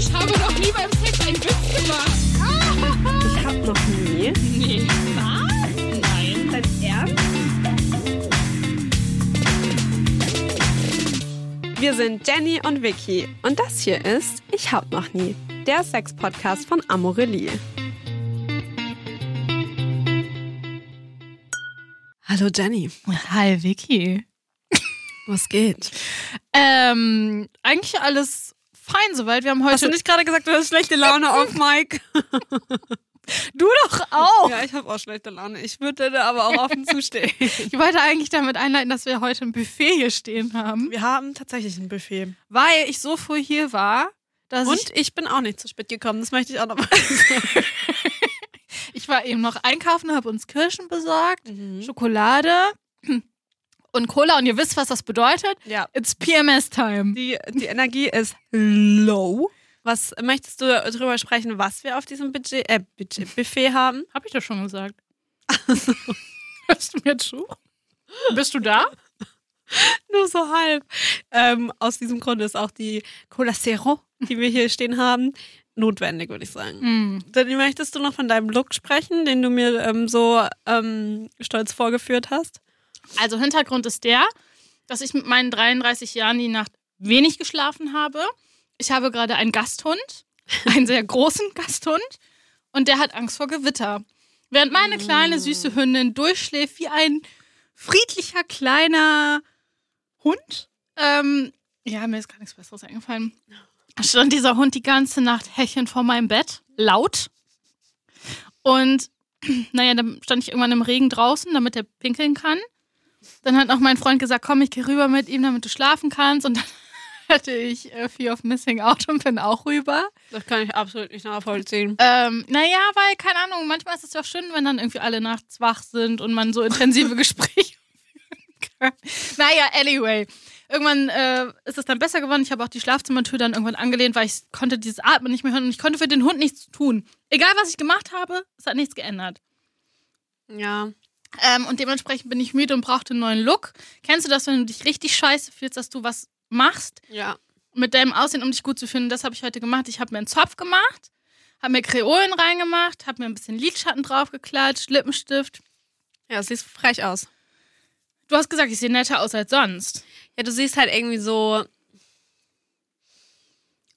Ich habe noch nie beim Sex einen Witz gemacht. Ich hab noch nie. Nee. Was? Nein. Dein Ernst? Wir sind Jenny und Vicky und das hier ist Ich hab noch nie, der Sex-Podcast von Amorelie. Hallo Jenny, Hi, Vicky. was geht? Ähm, eigentlich alles fein soweit. Wir haben heute. Hast du nicht gerade gesagt, du hast schlechte Laune auf Mike? Du doch auch. Ja, ich habe auch schlechte Laune. Ich würde da aber auch offen zustehen. Ich wollte eigentlich damit einleiten, dass wir heute ein Buffet hier stehen haben, Wir haben tatsächlich ein Buffet. weil ich so früh hier war, dass Und ich, ich bin auch nicht zu spät gekommen, das möchte ich auch noch mal sagen. ich war eben noch einkaufen, habe uns Kirschen besorgt, Mhm. Schokolade und Cola und ihr wisst, was das bedeutet. Ja, It's PMS-Time. die, die Energie ist low. Was möchtest du darüber sprechen, was wir auf diesem Budget, äh, Budget, Buffet haben? Hab ich das schon gesagt? Hörst du mir zu? Bist du da? Nur so halb. Ähm, aus diesem Grund ist auch die Cola Zero, die wir hier stehen haben, notwendig, würde ich sagen. Hm. Dann möchtest du noch von deinem Look sprechen, den du mir ähm, so ähm, stolz vorgeführt hast? Also Hintergrund ist der, dass ich mit meinen 33 Jahren die Nacht wenig geschlafen habe. Ich habe gerade einen Gasthund, einen sehr großen Gasthund, und der hat Angst vor Gewitter. Während meine kleine süße Hündin durchschläft wie ein friedlicher kleiner Hund. Ähm, ja, mir ist gar nichts Besseres eingefallen. Stand dieser Hund die ganze Nacht hechelnd vor meinem Bett, laut. Und naja, dann stand ich irgendwann im Regen draußen, damit er pinkeln kann. Dann hat auch mein Freund gesagt, komm, ich gehe rüber mit ihm, damit du schlafen kannst. Und dann hatte ich äh, Fear of Missing Out und bin auch rüber. Das kann ich absolut nicht nachvollziehen. Ähm, naja, weil, keine Ahnung, manchmal ist es ja auch schön, wenn dann irgendwie alle nachts wach sind und man so intensive Gespräche führen kann. Naja, anyway. Irgendwann äh, ist es dann besser geworden. Ich habe auch die Schlafzimmertür dann irgendwann angelehnt, weil ich konnte dieses Atmen nicht mehr hören und ich konnte für den Hund nichts tun. Egal, was ich gemacht habe, es hat nichts geändert. Ja. Ähm, und dementsprechend bin ich müde und brauchte einen neuen Look. Kennst du das, wenn du dich richtig scheiße fühlst, dass du was machst Ja. mit deinem Aussehen, um dich gut zu finden? Das habe ich heute gemacht. Ich habe mir einen Zopf gemacht, habe mir Kreolen reingemacht, habe mir ein bisschen Lidschatten draufgeklatscht, Lippenstift. Ja, siehst frech aus. Du hast gesagt, ich sehe netter aus als sonst. Ja, du siehst halt irgendwie so.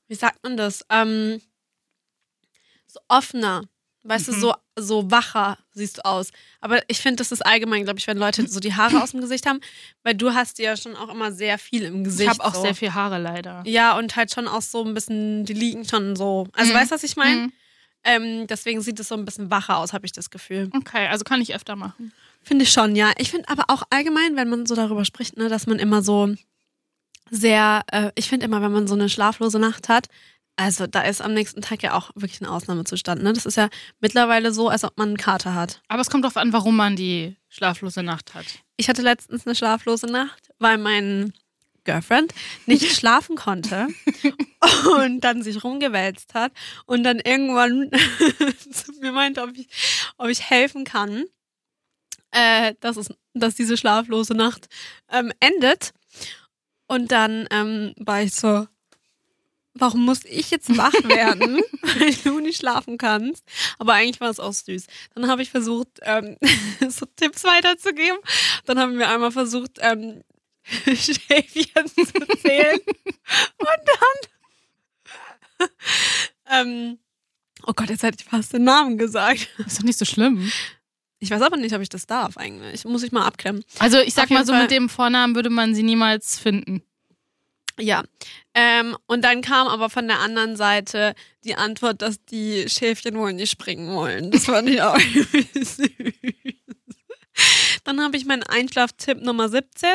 Wie sagt man das? Ähm, so offener. Weißt du, so, so wacher siehst du aus. Aber ich finde, das ist allgemein, glaube ich, wenn Leute so die Haare aus dem Gesicht haben, weil du hast ja schon auch immer sehr viel im Gesicht. Ich habe auch so. sehr viel Haare leider. Ja, und halt schon auch so ein bisschen, die liegen schon so. Also, Mhm. weißt du, was ich meine? Mhm. Ähm, deswegen sieht es so ein bisschen wacher aus, habe ich das Gefühl. Okay, also kann ich öfter machen. Finde ich schon, ja. Ich finde aber auch allgemein, wenn man so darüber spricht, ne, dass man immer so sehr, äh, ich finde immer, wenn man so eine schlaflose Nacht hat, also da ist am nächsten Tag ja auch wirklich ein Ausnahmezustand. Ne? Das ist ja mittlerweile so, als ob man einen Kater hat. Aber es kommt darauf an, warum man die schlaflose Nacht hat. Ich hatte letztens eine schlaflose Nacht, weil mein Girlfriend nicht schlafen konnte und dann sich rumgewälzt hat und dann irgendwann zu mir meinte, ob ich, ob ich helfen kann, äh, dass, es, dass diese schlaflose Nacht ähm, endet. Und dann ähm, war ich so, warum muss ich jetzt wach werden, weil du nicht schlafen kannst? Aber eigentlich war es auch süß. Dann habe ich versucht, ähm, so Tipps weiterzugeben. Dann haben wir einmal versucht, ähm, Schäfchen zu zählen. Und dann, ähm, oh Gott, jetzt hätte ich fast den Namen gesagt. Ist doch nicht so schlimm. Ich weiß aber nicht, ob ich das darf eigentlich. Muss ich mal abklemmen. Also ich sag mal so, Fall- mit dem Vornamen würde man sie niemals finden. Ja. Ähm, und dann kam aber von der anderen Seite die Antwort, dass die Schäfchen wohl nicht springen wollen. Das fand ich auch süß. Dann habe ich meinen Einschlaftipp Nummer 17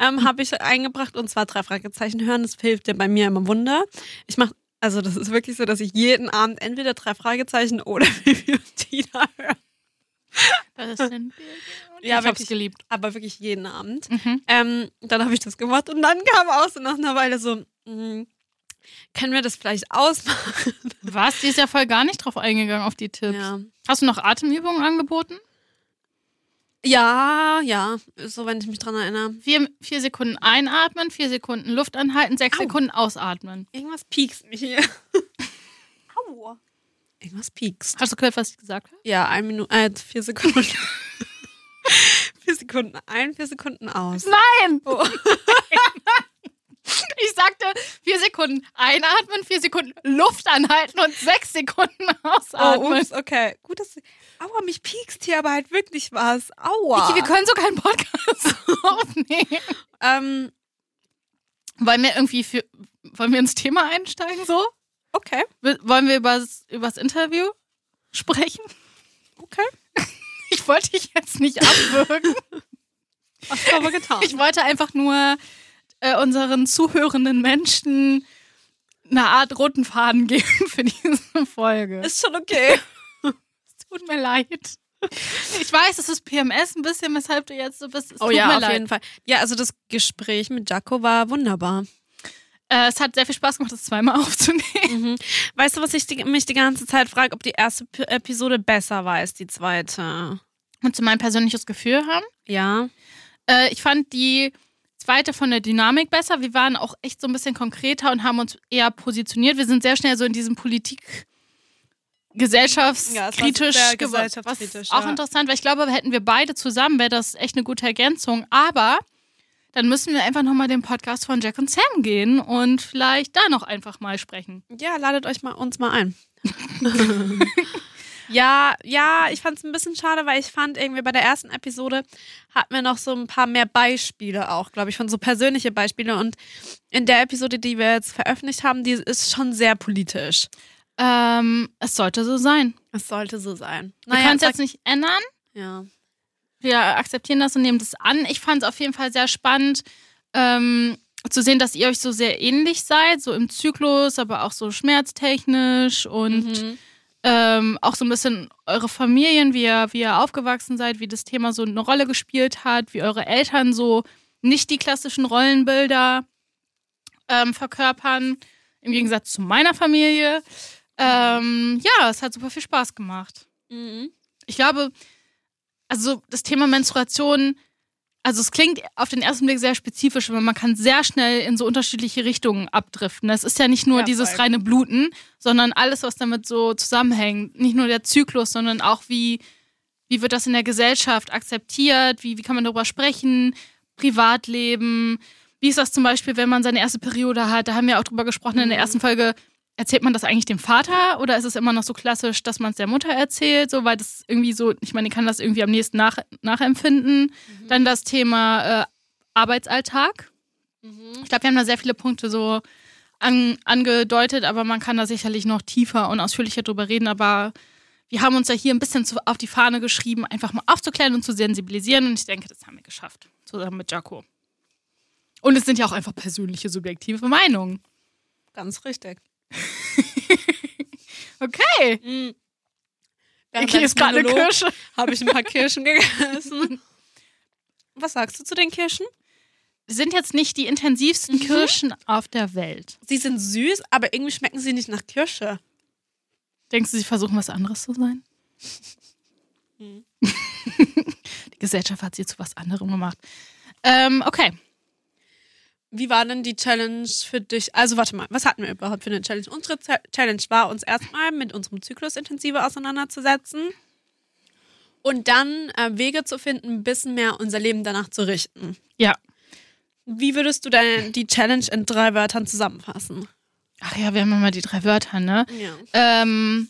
ähm, habe ich eingebracht und zwar drei Fragezeichen hören. Das hilft ja bei mir immer Wunder. Ich mache, also das ist wirklich so, dass ich jeden Abend entweder drei Fragezeichen oder Vivi und Tina höre. Das sind wir. Ja, ich wirklich. geliebt. Aber wirklich jeden Abend. Mhm. Ähm, dann habe ich das gemacht und dann kam auch so nach einer Weile so, mh, können wir das vielleicht ausmachen? Was? Die ist ja voll gar nicht drauf eingegangen auf die Tipps. Ja. Hast du noch Atemübungen angeboten? Ja, ja, so wenn ich mich dran erinnere. Vier, vier Sekunden einatmen, vier Sekunden Luft anhalten, sechs Au. Sekunden ausatmen. Irgendwas piekst mich hier. irgendwas piekst. Hast du gehört, was ich gesagt habe? Ja, ein Minute, äh, vier Sekunden. vier Sekunden ein, vier Sekunden aus. Nein! Oh. Ich sagte vier Sekunden einatmen, vier Sekunden Luft anhalten und sechs Sekunden Oh, ausatmen. ups, okay. Gut, dass. Aua, mich piekst hier aber halt wirklich was. Aua. Vicky, wir können so keinen Podcast aufnehmen. ähm, Wollen wir irgendwie für, wollen wir ins Thema einsteigen so? okay, Wollen wir über das Interview sprechen? okay. Ich wollte dich jetzt nicht abwürgen. Hast du aber getan. Ich wollte einfach nur äh, unseren zuhörenden Menschen eine Art roten Faden geben für diese Folge. ist schon okay. Es tut mir leid. Ich weiß, es ist PMS ein bisschen, weshalb du jetzt so bist. Es Oh tut ja, mir auf leid. jeden Fall. Ja, also das Gespräch mit Jaco war wunderbar. Äh, es hat sehr viel Spaß gemacht, das zweimal aufzunehmen. Mhm. Weißt du, was ich die, mich die ganze Zeit frage, ob die erste P Episode besser war als die zweite? Und zu mein persönliches Gefühl haben. Ja. Äh, ich fand die zweite von der Dynamik besser. Wir waren auch echt so ein bisschen konkreter und haben uns eher positioniert. Wir sind sehr schnell so in diesem Politik gesellschaftskritisch Ja, gesellschaftskritisch, Was auch ja. interessant, weil ich glaube, hätten wir beide zusammen, wäre das echt eine gute Ergänzung. Aber dann müssen wir einfach nochmal den Podcast von Jack und Sam gehen und vielleicht da noch einfach mal sprechen. Ja, ladet euch mal uns mal ein. ja, ja, ich fand es ein bisschen schade, weil ich fand irgendwie bei der ersten Episode hatten wir noch so ein paar mehr Beispiele auch, glaube ich, von so persönliche Beispiele. Und in der Episode, die wir jetzt veröffentlicht haben, die ist schon sehr politisch. Ähm, es sollte so sein. Es sollte so sein. Wir können es jetzt nicht ändern. ja. wir akzeptieren das und nehmen das an. Ich fand es auf jeden Fall sehr spannend ähm, zu sehen, dass ihr euch so sehr ähnlich seid, so im Zyklus, aber auch so schmerztechnisch und Mhm. Ähm, auch so ein bisschen eure Familien, wie ihr, wie ihr aufgewachsen seid, wie das Thema so eine Rolle gespielt hat, wie eure Eltern so nicht die klassischen Rollenbilder ähm, verkörpern, im Gegensatz zu meiner Familie. Ähm, ja, es hat super viel Spaß gemacht Mhm. ich glaube, also das Thema Menstruation, also es klingt auf den ersten Blick sehr spezifisch, aber man kann sehr schnell in so unterschiedliche Richtungen abdriften. Es ist ja nicht nur Ja, dieses reine Bluten, sondern alles, was damit so zusammenhängt. Nicht nur der Zyklus, sondern auch wie, wie wird das in der Gesellschaft akzeptiert, wie, wie kann man darüber sprechen, Privatleben. Wie ist das zum Beispiel, wenn man seine erste Periode hat? Da haben wir auch drüber gesprochen in der Mhm. ersten Folge. Erzählt man das eigentlich dem Vater oder ist es immer noch so klassisch, dass man es der Mutter erzählt? So, weil das irgendwie so, ich meine, ich kann das irgendwie am nächsten nach, nachempfinden. Dann das Thema äh, Arbeitsalltag. Mhm. Ich glaube, wir haben da sehr viele Punkte so an, angedeutet, aber man kann da sicherlich noch tiefer und ausführlicher drüber reden. Aber wir haben uns ja hier ein bisschen zu, auf die Fahne geschrieben, einfach mal aufzuklären und zu sensibilisieren. Und ich denke, das haben wir geschafft, zusammen mit Jaco. Und es sind ja auch einfach persönliche, subjektive Meinungen. Ganz richtig. Okay. Mhm. Hier ist gerade eine Kirsche. Habe ich ein paar Kirschen gegessen. Was sagst du zu den Kirschen? Sind jetzt nicht die intensivsten Mhm. Kirschen auf der Welt. Sie sind süß, aber irgendwie schmecken sie nicht nach Kirsche. Denkst du, sie versuchen was anderes zu sein? Hm. Die Gesellschaft hat sie zu was anderem gemacht. Ähm, okay. Wie war denn die Challenge für dich? Also warte mal, was hatten wir überhaupt für eine Challenge? Unsere Challenge war, uns erstmal mit unserem Zyklus intensiver auseinanderzusetzen und dann äh, Wege zu finden, ein bisschen mehr unser Leben danach zu richten. Ja. Wie würdest du denn die Challenge in drei Wörtern zusammenfassen? Ach ja, wir haben immer die drei Wörter, ne? Ja. Ähm,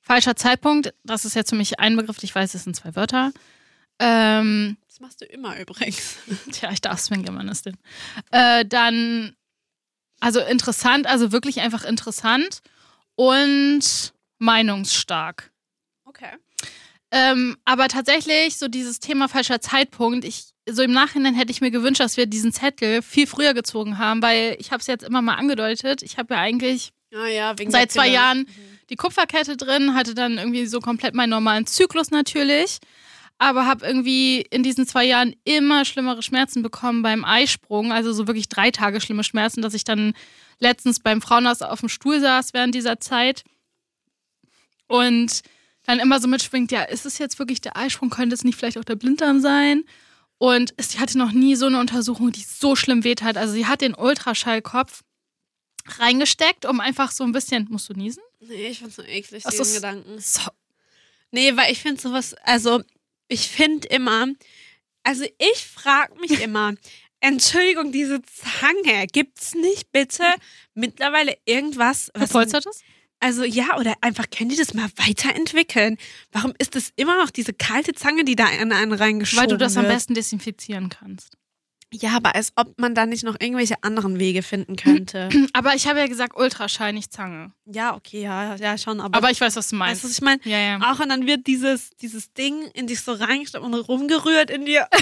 falscher Zeitpunkt, das ist jetzt für mich ein Begriff, ich weiß, es sind zwei Wörter. Ähm, Das machst du immer übrigens. tja, ich darf es, wenn Germanistin. Äh, dann, also interessant, also wirklich einfach interessant und meinungsstark. Okay. Ähm, aber tatsächlich, so dieses Thema falscher Zeitpunkt, ich, so im Nachhinein hätte ich mir gewünscht, dass wir diesen Zettel viel früher gezogen haben, weil ich habe es jetzt immer mal angedeutet. Ich habe ja eigentlich Ah ja, seit zwei. Jahren die Kupferkette drin, hatte dann irgendwie so komplett meinen normalen Zyklus natürlich, aber habe irgendwie in diesen zwei Jahren immer schlimmere Schmerzen bekommen beim Eisprung, also so wirklich drei Tage schlimme Schmerzen, dass ich dann letztens beim Frauenarzt auf dem Stuhl saß während dieser Zeit und dann immer so mitschwingt, ja, ist es jetzt wirklich der Eisprung, könnte es nicht vielleicht auch der Blinddarm sein? Und sie hatte noch nie so eine Untersuchung, die so schlimm wehtat. Also sie hat den Ultraschallkopf reingesteckt, um einfach so ein bisschen. Musst du niesen? Nee, ich find's so eklig, diesen Gedanken. So. Nee, weil ich finde sowas, also ich finde immer, also ich frage mich immer, Entschuldigung, diese Zange, gibt's nicht bitte mittlerweile irgendwas, was Verpolstertes? Also ja, oder einfach können die das mal weiterentwickeln? Warum ist es immer noch diese kalte Zange, die da in einen reingeschoben Weil du das am wird? besten desinfizieren kannst. Ja, aber als ob man da nicht noch irgendwelche anderen Wege finden könnte. Aber ich habe ja gesagt Ultraschall, nicht Zange. ja, okay, ja, ja schon, aber, Aber ich weiß, was du weißt meinst. du, was ich meine? ja, ja. Auch und dann wird dieses, dieses Ding in dich so reingesteckt und rumgerührt in dir.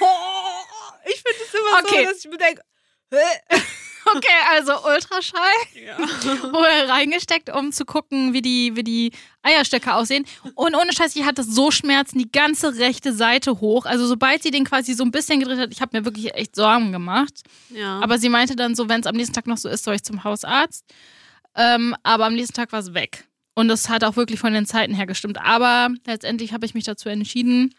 Oh, ich finde es immer Okay. so, dass ich mir denke, hä? Okay, also Ultraschall ja. wurde reingesteckt, um zu gucken, wie die, wie die Eierstöcke aussehen. Und ohne Scheiß, ich hatte so Schmerzen die ganze rechte Seite hoch. Also sobald sie den quasi so ein bisschen gedreht hat, ich habe mir wirklich echt Sorgen gemacht. ja. Aber sie meinte dann so, wenn es am nächsten Tag noch so ist, soll ich zum Hausarzt. Ähm, aber am nächsten Tag war es weg. Und das hat auch wirklich von den Zeiten her gestimmt. Aber letztendlich habe ich mich dazu entschieden,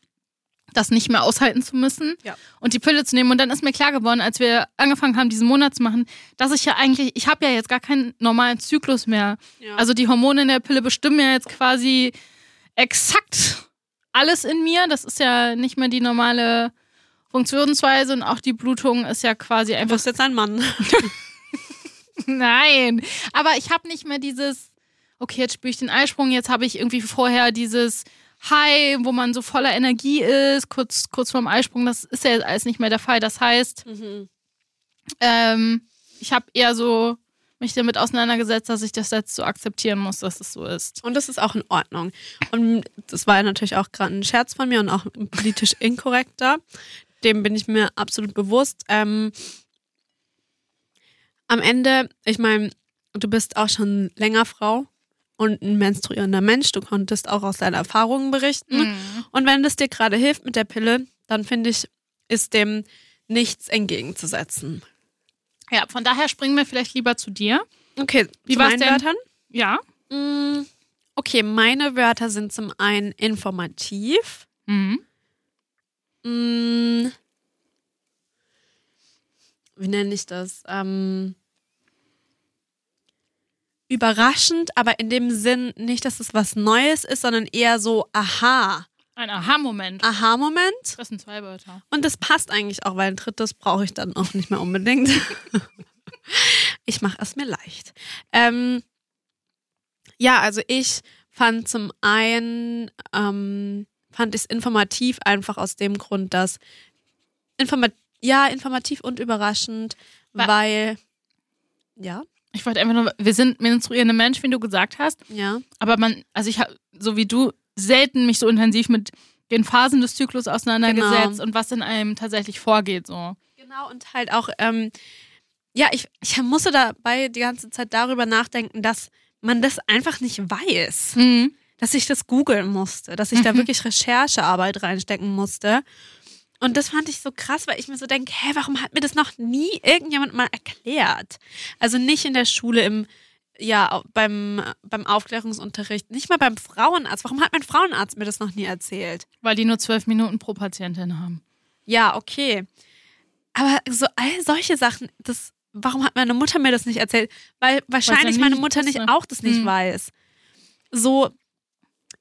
das nicht mehr aushalten zu müssen Ja. und die Pille zu nehmen. Und dann ist mir klar geworden, als wir angefangen haben, diesen Monat zu machen, dass ich ja eigentlich, ich habe ja jetzt gar keinen normalen Zyklus mehr. ja. Also die Hormone in der Pille bestimmen ja jetzt quasi exakt alles in mir. Das ist ja nicht mehr die normale Funktionsweise und auch die Blutung ist ja quasi du einfach bist jetzt ein Mann. Nein, aber ich habe nicht mehr dieses, okay, jetzt spüre ich den Eisprung, jetzt habe ich irgendwie vorher dieses High, wo man so voller Energie ist, kurz, kurz vorm Eisprung, das ist ja jetzt alles nicht mehr der Fall. Das heißt, Mhm. ähm, ich habe eher so mich damit auseinandergesetzt, dass ich das jetzt so akzeptieren muss, dass es so ist. Und das ist auch in Ordnung. Und das war ja natürlich auch gerade ein Scherz von mir und auch politisch inkorrekter. Dem bin ich mir absolut bewusst. Ähm, am Ende, ich meine, du bist auch schon länger Frau und ein menstruierender Mensch. Du konntest auch aus deinen Erfahrungen berichten. Und wenn das dir gerade hilft mit der Pille, dann finde ich, ist dem nichts entgegenzusetzen. Ja, von daher springen wir vielleicht lieber zu dir. Okay, Wie war's meinen denn? Wörtern? Ja. Mm, Okay, meine Wörter sind zum einen informativ. Mhm. Mm, wie nenne ich das? Ähm, überraschend, aber in dem Sinn nicht, dass es was Neues ist, sondern eher so Aha. Ein Aha-Moment. Aha-Moment. Das sind zwei Wörter. Und das passt eigentlich auch, weil ein drittes brauche ich dann auch nicht mehr unbedingt. ich mache es mir leicht. Ähm, ja, also ich fand zum einen, ähm, fand ich es informativ einfach aus dem Grund, dass informa ja, informativ und überraschend, Wa- weil ja, Ich wollte einfach nur, wir sind menstruierende Menschen, wie du gesagt hast. ja, Aber man, also ich habe, so wie du, selten mich so intensiv mit den Phasen des Zyklus auseinandergesetzt Genau. und was in einem tatsächlich vorgeht. So. Genau, und halt auch, ähm, ja, ich, ich musste dabei die ganze Zeit darüber nachdenken, dass man das einfach nicht weiß. Mhm. Dass ich das googeln musste, dass ich da Mhm. wirklich Recherchearbeit reinstecken musste. Und das fand ich so krass, weil ich mir so denke, hä, warum hat mir das noch nie irgendjemand mal erklärt? Also nicht in der Schule, im, ja, beim, beim Aufklärungsunterricht, nicht mal beim Frauenarzt. Warum hat mein Frauenarzt mir das noch nie erzählt? Weil die nur zwölf Minuten pro Patientin haben. Ja, okay. Aber so all solche Sachen, das, warum hat meine Mutter mir das nicht erzählt? Weil wahrscheinlich meine Mutter nicht auch das nicht Hm. weiß. So,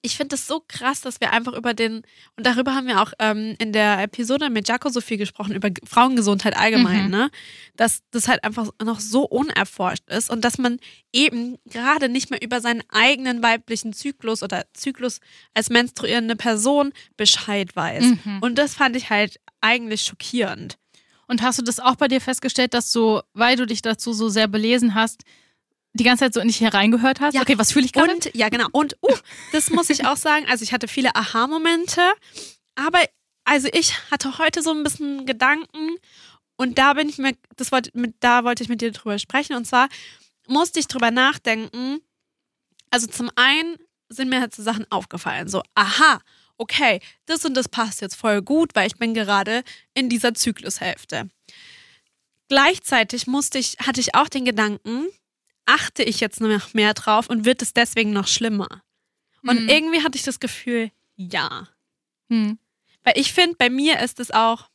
ich finde das so krass, dass wir einfach über den, und darüber haben wir auch ähm, in der Episode mit Jaco so viel gesprochen, über Frauengesundheit allgemein, Mhm. ne? Dass das halt einfach noch so unerforscht ist und dass man eben gerade nicht mehr über seinen eigenen weiblichen Zyklus oder Zyklus als menstruierende Person Bescheid weiß. Mhm. Und das fand ich halt eigentlich schockierend. Und hast du das auch bei dir festgestellt, dass du, weil du dich dazu so sehr belesen hast, die ganze Zeit so in dich hereingehört hast? Ja. Okay, was fühle ich gerade? Und ja, genau. Und uh, das muss ich auch sagen. Also ich hatte viele Aha-Momente, aber also ich hatte heute so ein bisschen Gedanken und da bin ich mir, das wollte, da wollte ich mit dir drüber sprechen. Und zwar musste ich drüber nachdenken. Also zum einen sind mir halt so Sachen aufgefallen. So, aha, okay, das und das passt jetzt voll gut, weil ich bin gerade in dieser Zyklushälfte. Gleichzeitig musste ich, hatte ich auch den Gedanken, achte ich jetzt noch mehr drauf und wird es deswegen noch schlimmer? Und Hm. irgendwie hatte ich das Gefühl, ja. Hm. Weil ich finde, bei mir ist es auch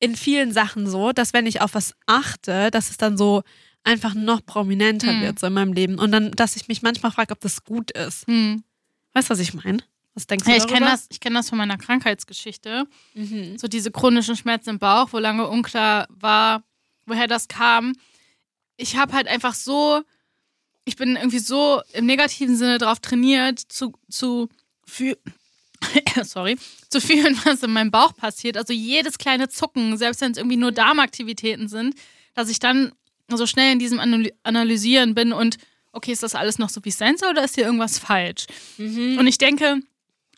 in vielen Sachen so, dass wenn ich auf was achte, dass es dann so einfach noch prominenter Hm. wird so in meinem Leben. Und dann, dass ich mich manchmal frage, ob das gut ist. Hm. Weißt du, was ich meine? Was denkst du Ja, ich kenne das, ich kenn das von meiner Krankheitsgeschichte. Mhm. So diese chronischen Schmerzen im Bauch, wo lange unklar war, woher das kam. Ich habe halt einfach so, ich bin irgendwie so im negativen Sinne drauf trainiert, zu, zu fühlen, sorry, zu fühlen, was in meinem Bauch passiert. Also jedes kleine Zucken, selbst wenn es irgendwie nur Darmaktivitäten sind, dass ich dann so schnell in diesem Analy Analysieren bin und okay, ist das alles noch so, wie es sein soll oder ist hier irgendwas falsch? Mhm. Und ich denke,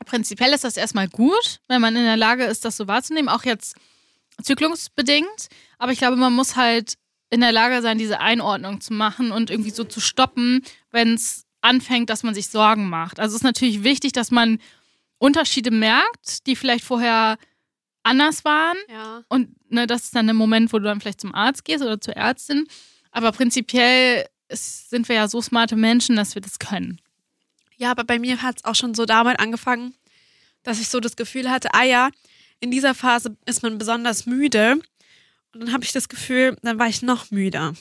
prinzipiell ist das erstmal gut, wenn man in der Lage ist, das so wahrzunehmen, auch jetzt zyklusbedingt. Aber ich glaube, man muss halt in der Lage sein, diese Einordnung zu machen und irgendwie so zu stoppen, wenn es anfängt, dass man sich Sorgen macht. Also es ist natürlich wichtig, dass man Unterschiede merkt, die vielleicht vorher anders waren. Ja. Und ne, das ist dann der Moment, wo du dann vielleicht zum Arzt gehst oder zur Ärztin. Aber prinzipiell ist, sind wir ja so smarte Menschen, dass wir das können. Ja, aber bei mir hat es auch schon so damit angefangen, dass ich so das Gefühl hatte, ah ja, in dieser Phase ist man besonders müde. Und dann habe ich das Gefühl, dann war ich noch müder.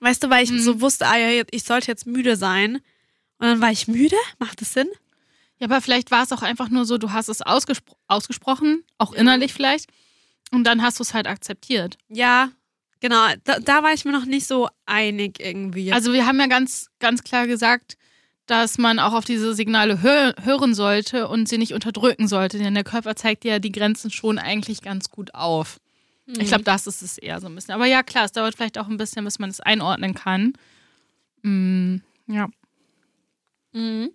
Weißt du, weil ich Mhm. so wusste, ah ja, ich sollte jetzt müde sein. Und dann war ich müde? Macht das Sinn? Ja, aber vielleicht war es auch einfach nur so, du hast es ausgespro ausgesprochen, auch innerlich vielleicht. Und dann hast du es halt akzeptiert. Ja, genau. Da, da war ich mir noch nicht so einig irgendwie. Also wir haben ja ganz, ganz klar gesagt, dass man auch auf diese Signale hö hören sollte und sie nicht unterdrücken sollte, denn der Körper zeigt ja die Grenzen schon eigentlich ganz gut auf. Ich glaube, das ist es eher so ein bisschen. Aber ja, klar, es dauert vielleicht auch ein bisschen, bis man es einordnen kann. Mm, ja. Mhm.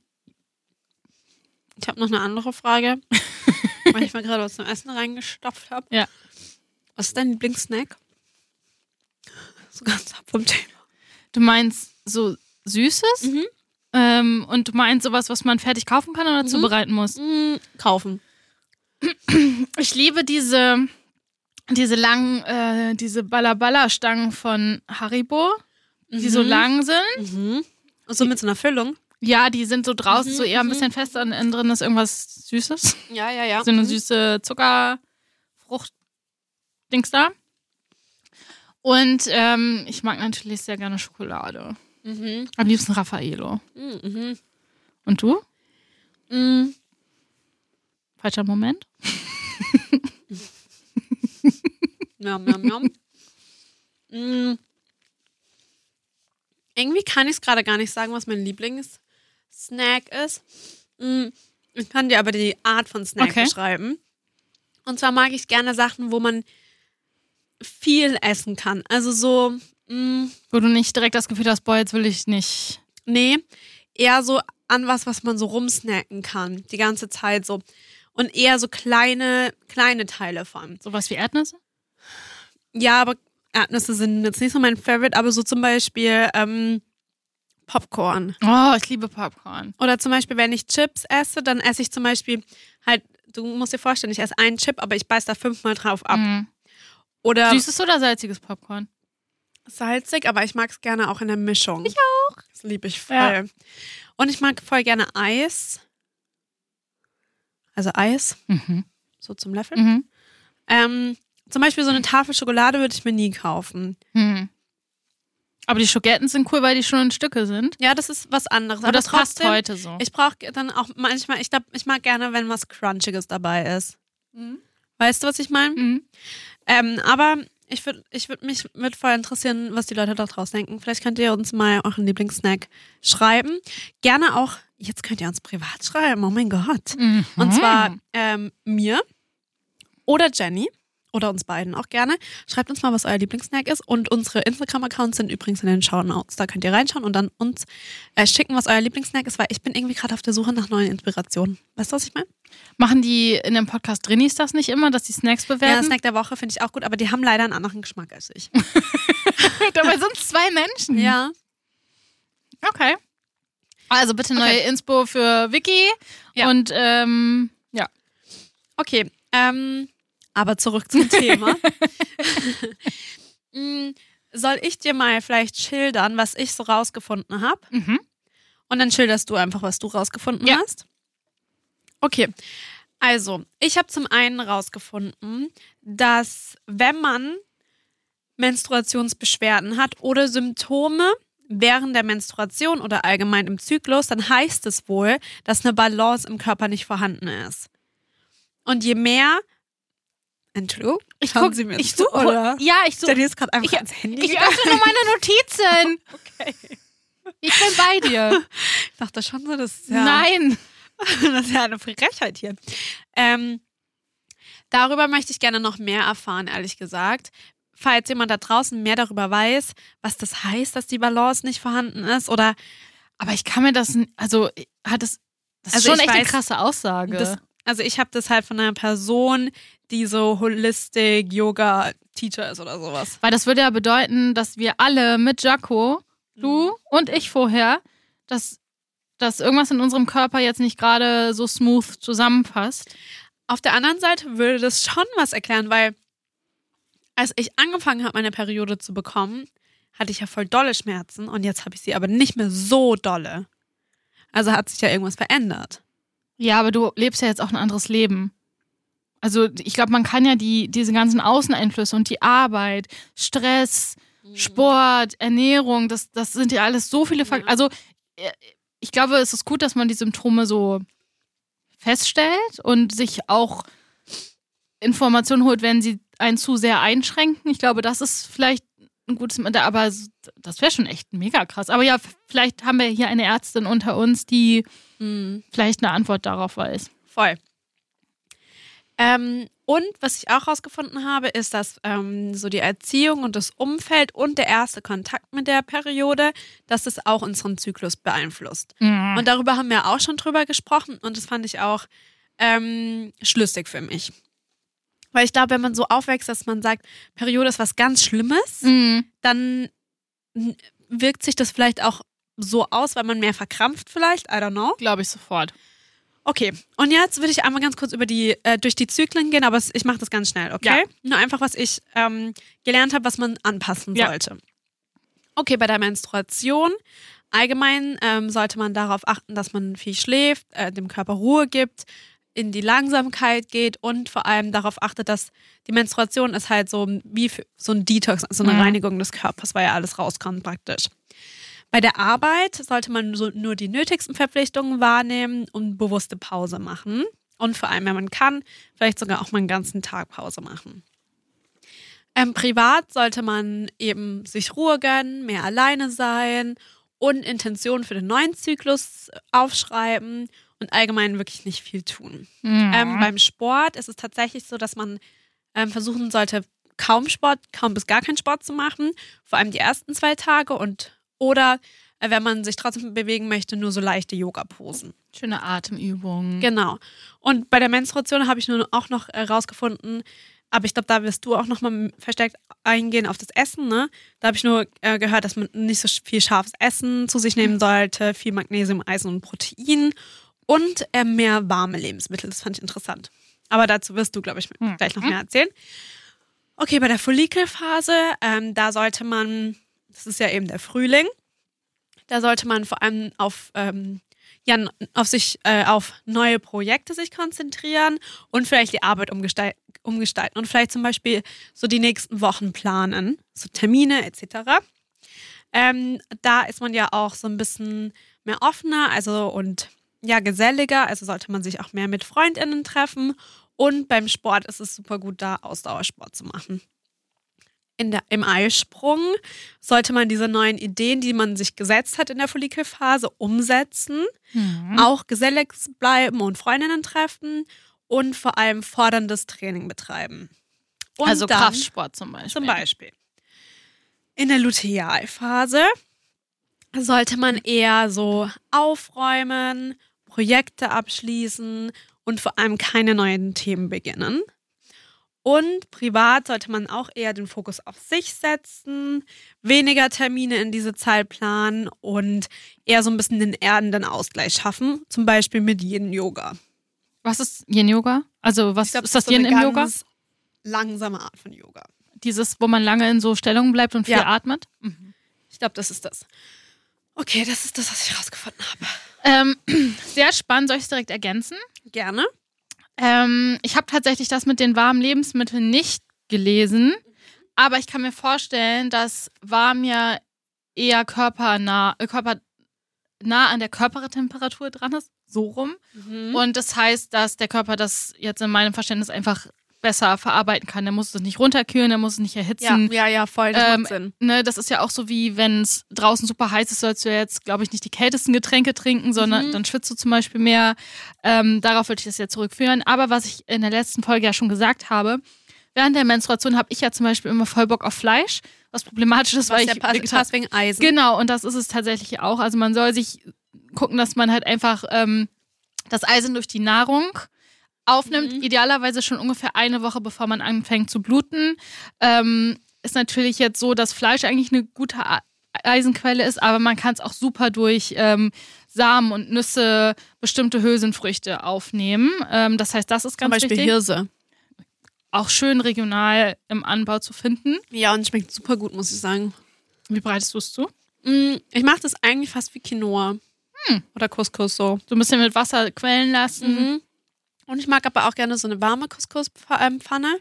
Ich habe noch eine andere Frage, weil ich mal gerade was zum Essen reingestopft habe. Ja. Was ist dein Lieblingssnack? So ganz ab vom Thema. Du meinst so Süßes? Mhm. Ähm, und du meinst sowas, was man fertig kaufen kann oder Mhm. zubereiten muss? Mm, kaufen. Ich liebe diese, diese langen, äh, diese Balla-Balla-Stangen von Haribo, die so Mhm. lang sind. Mhm. Und so mit so einer Füllung. Ja, die sind so draußen Mhm, so eher ein mhm. bisschen fester und innen drin ist irgendwas Süßes. Ja, ja, ja. So eine süße Zuckerfrucht-Dings da. Und ähm, ich mag natürlich sehr gerne Schokolade. Mhm. Am liebsten Raffaello. Mhm. Und du? Mhm. Falscher Moment? Miam, miam, miam. mm. Irgendwie kann ich es gerade gar nicht sagen, was mein Lieblingssnack ist. Mm. Ich kann dir aber die Art von Snack Okay. beschreiben. Und zwar mag ich gerne Sachen, wo man viel essen kann. Also so, mm, Wo du nicht direkt das Gefühl hast, boah, jetzt will ich nicht. nee, eher so an was, was man so rumsnacken kann. Die ganze Zeit so. Und eher so kleine, kleine Teile von. Sowas wie Erdnüsse? Ja, aber Erdnüsse sind jetzt nicht so mein Favorite, aber so zum Beispiel ähm, Popcorn. Oh, ich liebe Popcorn. Oder zum Beispiel, wenn ich Chips esse, dann esse ich zum Beispiel halt, du musst dir vorstellen, ich esse einen Chip, aber ich beiß da fünfmal drauf ab. Mhm. Oder Süßes oder salziges Popcorn? salzig, aber ich mag es gerne auch in der Mischung. Ich auch. Das liebe ich voll. Ja. Und ich mag voll gerne Eis. Also Eis, Mhm. so zum Löffel. Mhm. Ähm, zum Beispiel so eine Tafel Schokolade würde ich mir nie kaufen. Mhm. Aber die Schoketten sind cool, weil die schon in Stücke sind. Ja, das ist was anderes. Aber das passt trotzdem- heute so. Ich brauche dann auch manchmal, ich, glaub, ich mag gerne, wenn was Crunchiges dabei ist. Weißt du, was ich meine? Mhm. Ähm, aber ich würde ich würd mich würd voll interessieren, was die Leute da draußen denken. Vielleicht könnt ihr uns mal euren Lieblingssnack schreiben. Gerne auch, jetzt könnt ihr uns privat schreiben, oh mein Gott. Mhm. Und zwar ähm, mir oder Jenny oder uns beiden auch gerne. Schreibt uns mal, was euer Lieblingssnack ist. Und unsere Instagram-Accounts sind übrigens in den Show Notes. Da könnt ihr reinschauen und dann uns äh, schicken, was euer Lieblingssnack ist, weil ich bin irgendwie gerade auf der Suche nach neuen Inspirationen. Weißt du, was ich meine? Machen die in dem Podcast Drinis das nicht immer, dass die Snacks Ja, bewerten? Snack der Woche finde ich auch gut, aber die haben leider einen anderen Geschmack als ich. Dabei sind es zwei Menschen. ja. Okay. Also bitte neue Okay. Inspo für Vicky. Ja. Und ähm, ja. Okay, ähm, aber zurück zum Thema. Mm, Soll ich dir mal vielleicht schildern, was ich so rausgefunden habe? Mhm. Und dann schilderst du einfach, was du rausgefunden Ja. hast? Okay, also ich habe zum einen rausgefunden, dass wenn man Menstruationsbeschwerden hat oder Symptome während der Menstruation oder allgemein im Zyklus, dann heißt es wohl, dass eine Balance im Körper nicht vorhanden ist. Und je mehr Entschuldigung, Ich schauen guck, Sie mir ich zu, suche. oder? Ja, ich suche. Jenny ist gerade einfach Ich- ans Handy Ich öffne nur meine Notizen. Okay. Ich bin bei dir. Ich dachte schon so, das ist ja, Nein. das ist ja eine Frechheit hier. Ähm, darüber möchte ich gerne noch mehr erfahren, ehrlich gesagt. Falls jemand da draußen mehr darüber weiß, was das heißt, dass die Balance nicht vorhanden ist oder Aber ich kann mir das, also hat es, das ist Also schon ich echt eine weiß, krasse Aussage. das, also ich habe das halt von einer Person, die so Holistic Yoga Teacher ist oder sowas. Weil das würde ja bedeuten, dass wir alle mit Jaco, du Mhm. und ich vorher, dass, dass irgendwas in unserem Körper jetzt nicht gerade so smooth zusammenpasst. Auf der anderen Seite würde das schon was erklären, weil als ich angefangen habe, meine Periode zu bekommen, hatte ich ja voll dolle Schmerzen und jetzt habe ich sie aber nicht mehr so dolle. Also hat sich ja irgendwas verändert. Ja, aber du lebst ja jetzt auch ein anderes Leben. Also ich glaube, man kann ja die, diese ganzen Außeneinflüsse und die Arbeit, Stress, Sport, Ernährung, das, das sind ja alles so viele Faktoren. Ja. Also äh, ich glaube, es ist gut, dass man die Symptome so feststellt und sich auch Informationen holt, wenn sie einen zu sehr einschränken. Ich glaube, das ist vielleicht ein gutes, aber das wäre schon echt mega krass. Aber ja, vielleicht haben wir hier eine Ärztin unter uns, die Mhm. vielleicht eine Antwort darauf weiß. Voll. Ähm, und was ich auch rausgefunden habe, ist, dass ähm, so die Erziehung und das Umfeld und der erste Kontakt mit der Periode, dass es auch unseren Zyklus beeinflusst. Und Und darüber haben wir auch schon drüber gesprochen und das fand ich auch ähm, schlüssig für mich. Weil ich glaube, wenn man so aufwächst, dass man sagt, Periode ist was ganz Schlimmes, Mhm. dann wirkt sich das vielleicht auch so aus, weil man mehr verkrampft vielleicht, I don't know. glaube ich sofort. Okay, und jetzt würde ich einmal ganz kurz über die, äh, durch die Zyklen gehen, aber ich mache das ganz schnell, okay? Ja. Nur einfach, was ich ähm, gelernt habe, was man anpassen Ja. sollte. Okay, bei der Menstruation allgemein ähm, sollte man darauf achten, dass man viel schläft, äh, dem Körper Ruhe gibt, in die Langsamkeit geht und vor allem darauf achtet, dass die Menstruation ist halt so wie für, so ein Detox, so eine Mhm. Reinigung des Körpers, weil ja alles rauskommt praktisch. Bei der Arbeit sollte man so nur die nötigsten Verpflichtungen wahrnehmen und bewusste Pause machen. Und vor allem, wenn man kann, vielleicht sogar auch mal einen ganzen Tag Pause machen. Ähm, privat sollte man eben sich Ruhe gönnen, mehr alleine sein und Intentionen für den neuen Zyklus aufschreiben und allgemein wirklich nicht viel tun. Mhm. Ähm, beim Sport ist es tatsächlich so, dass man ähm, versuchen sollte, kaum Sport, kaum bis gar keinen Sport zu machen, vor allem die ersten zwei Tage und oder äh, wenn man sich trotzdem bewegen möchte, nur so leichte Yoga-Posen. Schöne Atemübungen. Genau. Und bei der Menstruation habe ich nur auch noch äh, rausgefunden, aber ich glaube, da wirst du auch noch mal verstärkt eingehen auf das Essen. Ne? Da habe ich nur äh, gehört, dass man nicht so viel scharfes Essen zu sich nehmen sollte, viel Magnesium, Eisen und Protein und äh, mehr warme Lebensmittel. Das fand ich interessant. Aber dazu wirst du, glaube ich, Hm. gleich noch mehr erzählen. Okay, bei der Follikelphase, ähm, da sollte man, das ist ja eben der Frühling, da sollte man vor allem auf ähm, ja, auf sich, äh, auf neue Projekte sich konzentrieren und vielleicht die Arbeit umgestal umgestalten und vielleicht zum Beispiel so die nächsten Wochen planen, so Termine etc. Ähm, da ist man ja auch so ein bisschen mehr offener, also und ja, geselliger, also sollte man sich auch mehr mit FreundInnen treffen und beim Sport ist es super gut, da Ausdauersport zu machen. In der, Im Eisprung sollte man diese neuen Ideen, die man sich gesetzt hat in der Follikelphase, umsetzen Mhm. auch gesellig bleiben und Freundinnen treffen und vor allem forderndes Training betreiben. Und also dann, Kraftsport zum Beispiel. Zum Beispiel. In der Lutealphase sollte man eher so aufräumen, Projekte abschließen und vor allem keine neuen Themen beginnen. Und privat sollte man auch eher den Fokus auf sich setzen, weniger Termine in diese Zeit planen und eher so ein bisschen den erdenden Ausgleich schaffen, zum Beispiel mit Yin Yoga. Was ist Yin Yoga? Also was glaub, ist das so Yin im Yoga? Langsame Art von Yoga. Dieses, wo man lange in so Stellungen bleibt und viel Ja. atmet? Mhm. Ich glaube, das ist das. Okay, das ist das, was ich rausgefunden habe. Ähm, sehr spannend, soll ich es direkt ergänzen? Gerne. Ähm, ich habe tatsächlich das mit den warmen Lebensmitteln nicht gelesen, Aber ich kann mir vorstellen, dass warm ja eher körpernah, äh, körpernah an der Körpertemperatur dran ist. So rum. Mhm. Und das heißt, dass der Körper das jetzt in meinem Verständnis einfach besser verarbeiten kann. Der muss es nicht runterkühlen, der muss es nicht ja, erhitzen. ja, ja, voll. Das Ähm, macht Sinn. Ne, das ist ja auch so wie, wenn es draußen super heiß ist, sollst du ja jetzt, glaube ich, nicht die kältesten Getränke trinken, sondern Mhm. dann schwitzt du zum Beispiel mehr. Ähm, darauf würde ich das jetzt zurückführen. Aber was ich in der letzten Folge ja schon gesagt habe, während der Menstruation habe ich ja zum Beispiel immer voll Bock auf Fleisch, was problematisch ist, weil Was ja ich passt, passt wegen Eisen. Genau, und das ist es tatsächlich auch. Also man soll sich gucken, dass man halt einfach ähm, das Eisen durch die Nahrung aufnimmt. Mhm. Idealerweise schon ungefähr eine Woche, bevor man anfängt zu bluten. Ähm, ist natürlich jetzt so, dass Fleisch eigentlich eine gute Eisenquelle ist, aber man kann es auch super durch ähm, Samen und Nüsse, bestimmte Hülsenfrüchte aufnehmen. Ähm, das heißt, das ist Zum ganz Beispiel wichtig. Hirse. Auch schön regional im Anbau zu finden. Ja, und schmeckt super gut, muss ich sagen. Wie bereitest du es zu? Mm, Ich mache das eigentlich fast wie Quinoa. Oder Couscous so. So ein bisschen mit Wasser quellen lassen. Mhm. Und ich mag aber auch gerne so eine warme Couscous-Pfanne.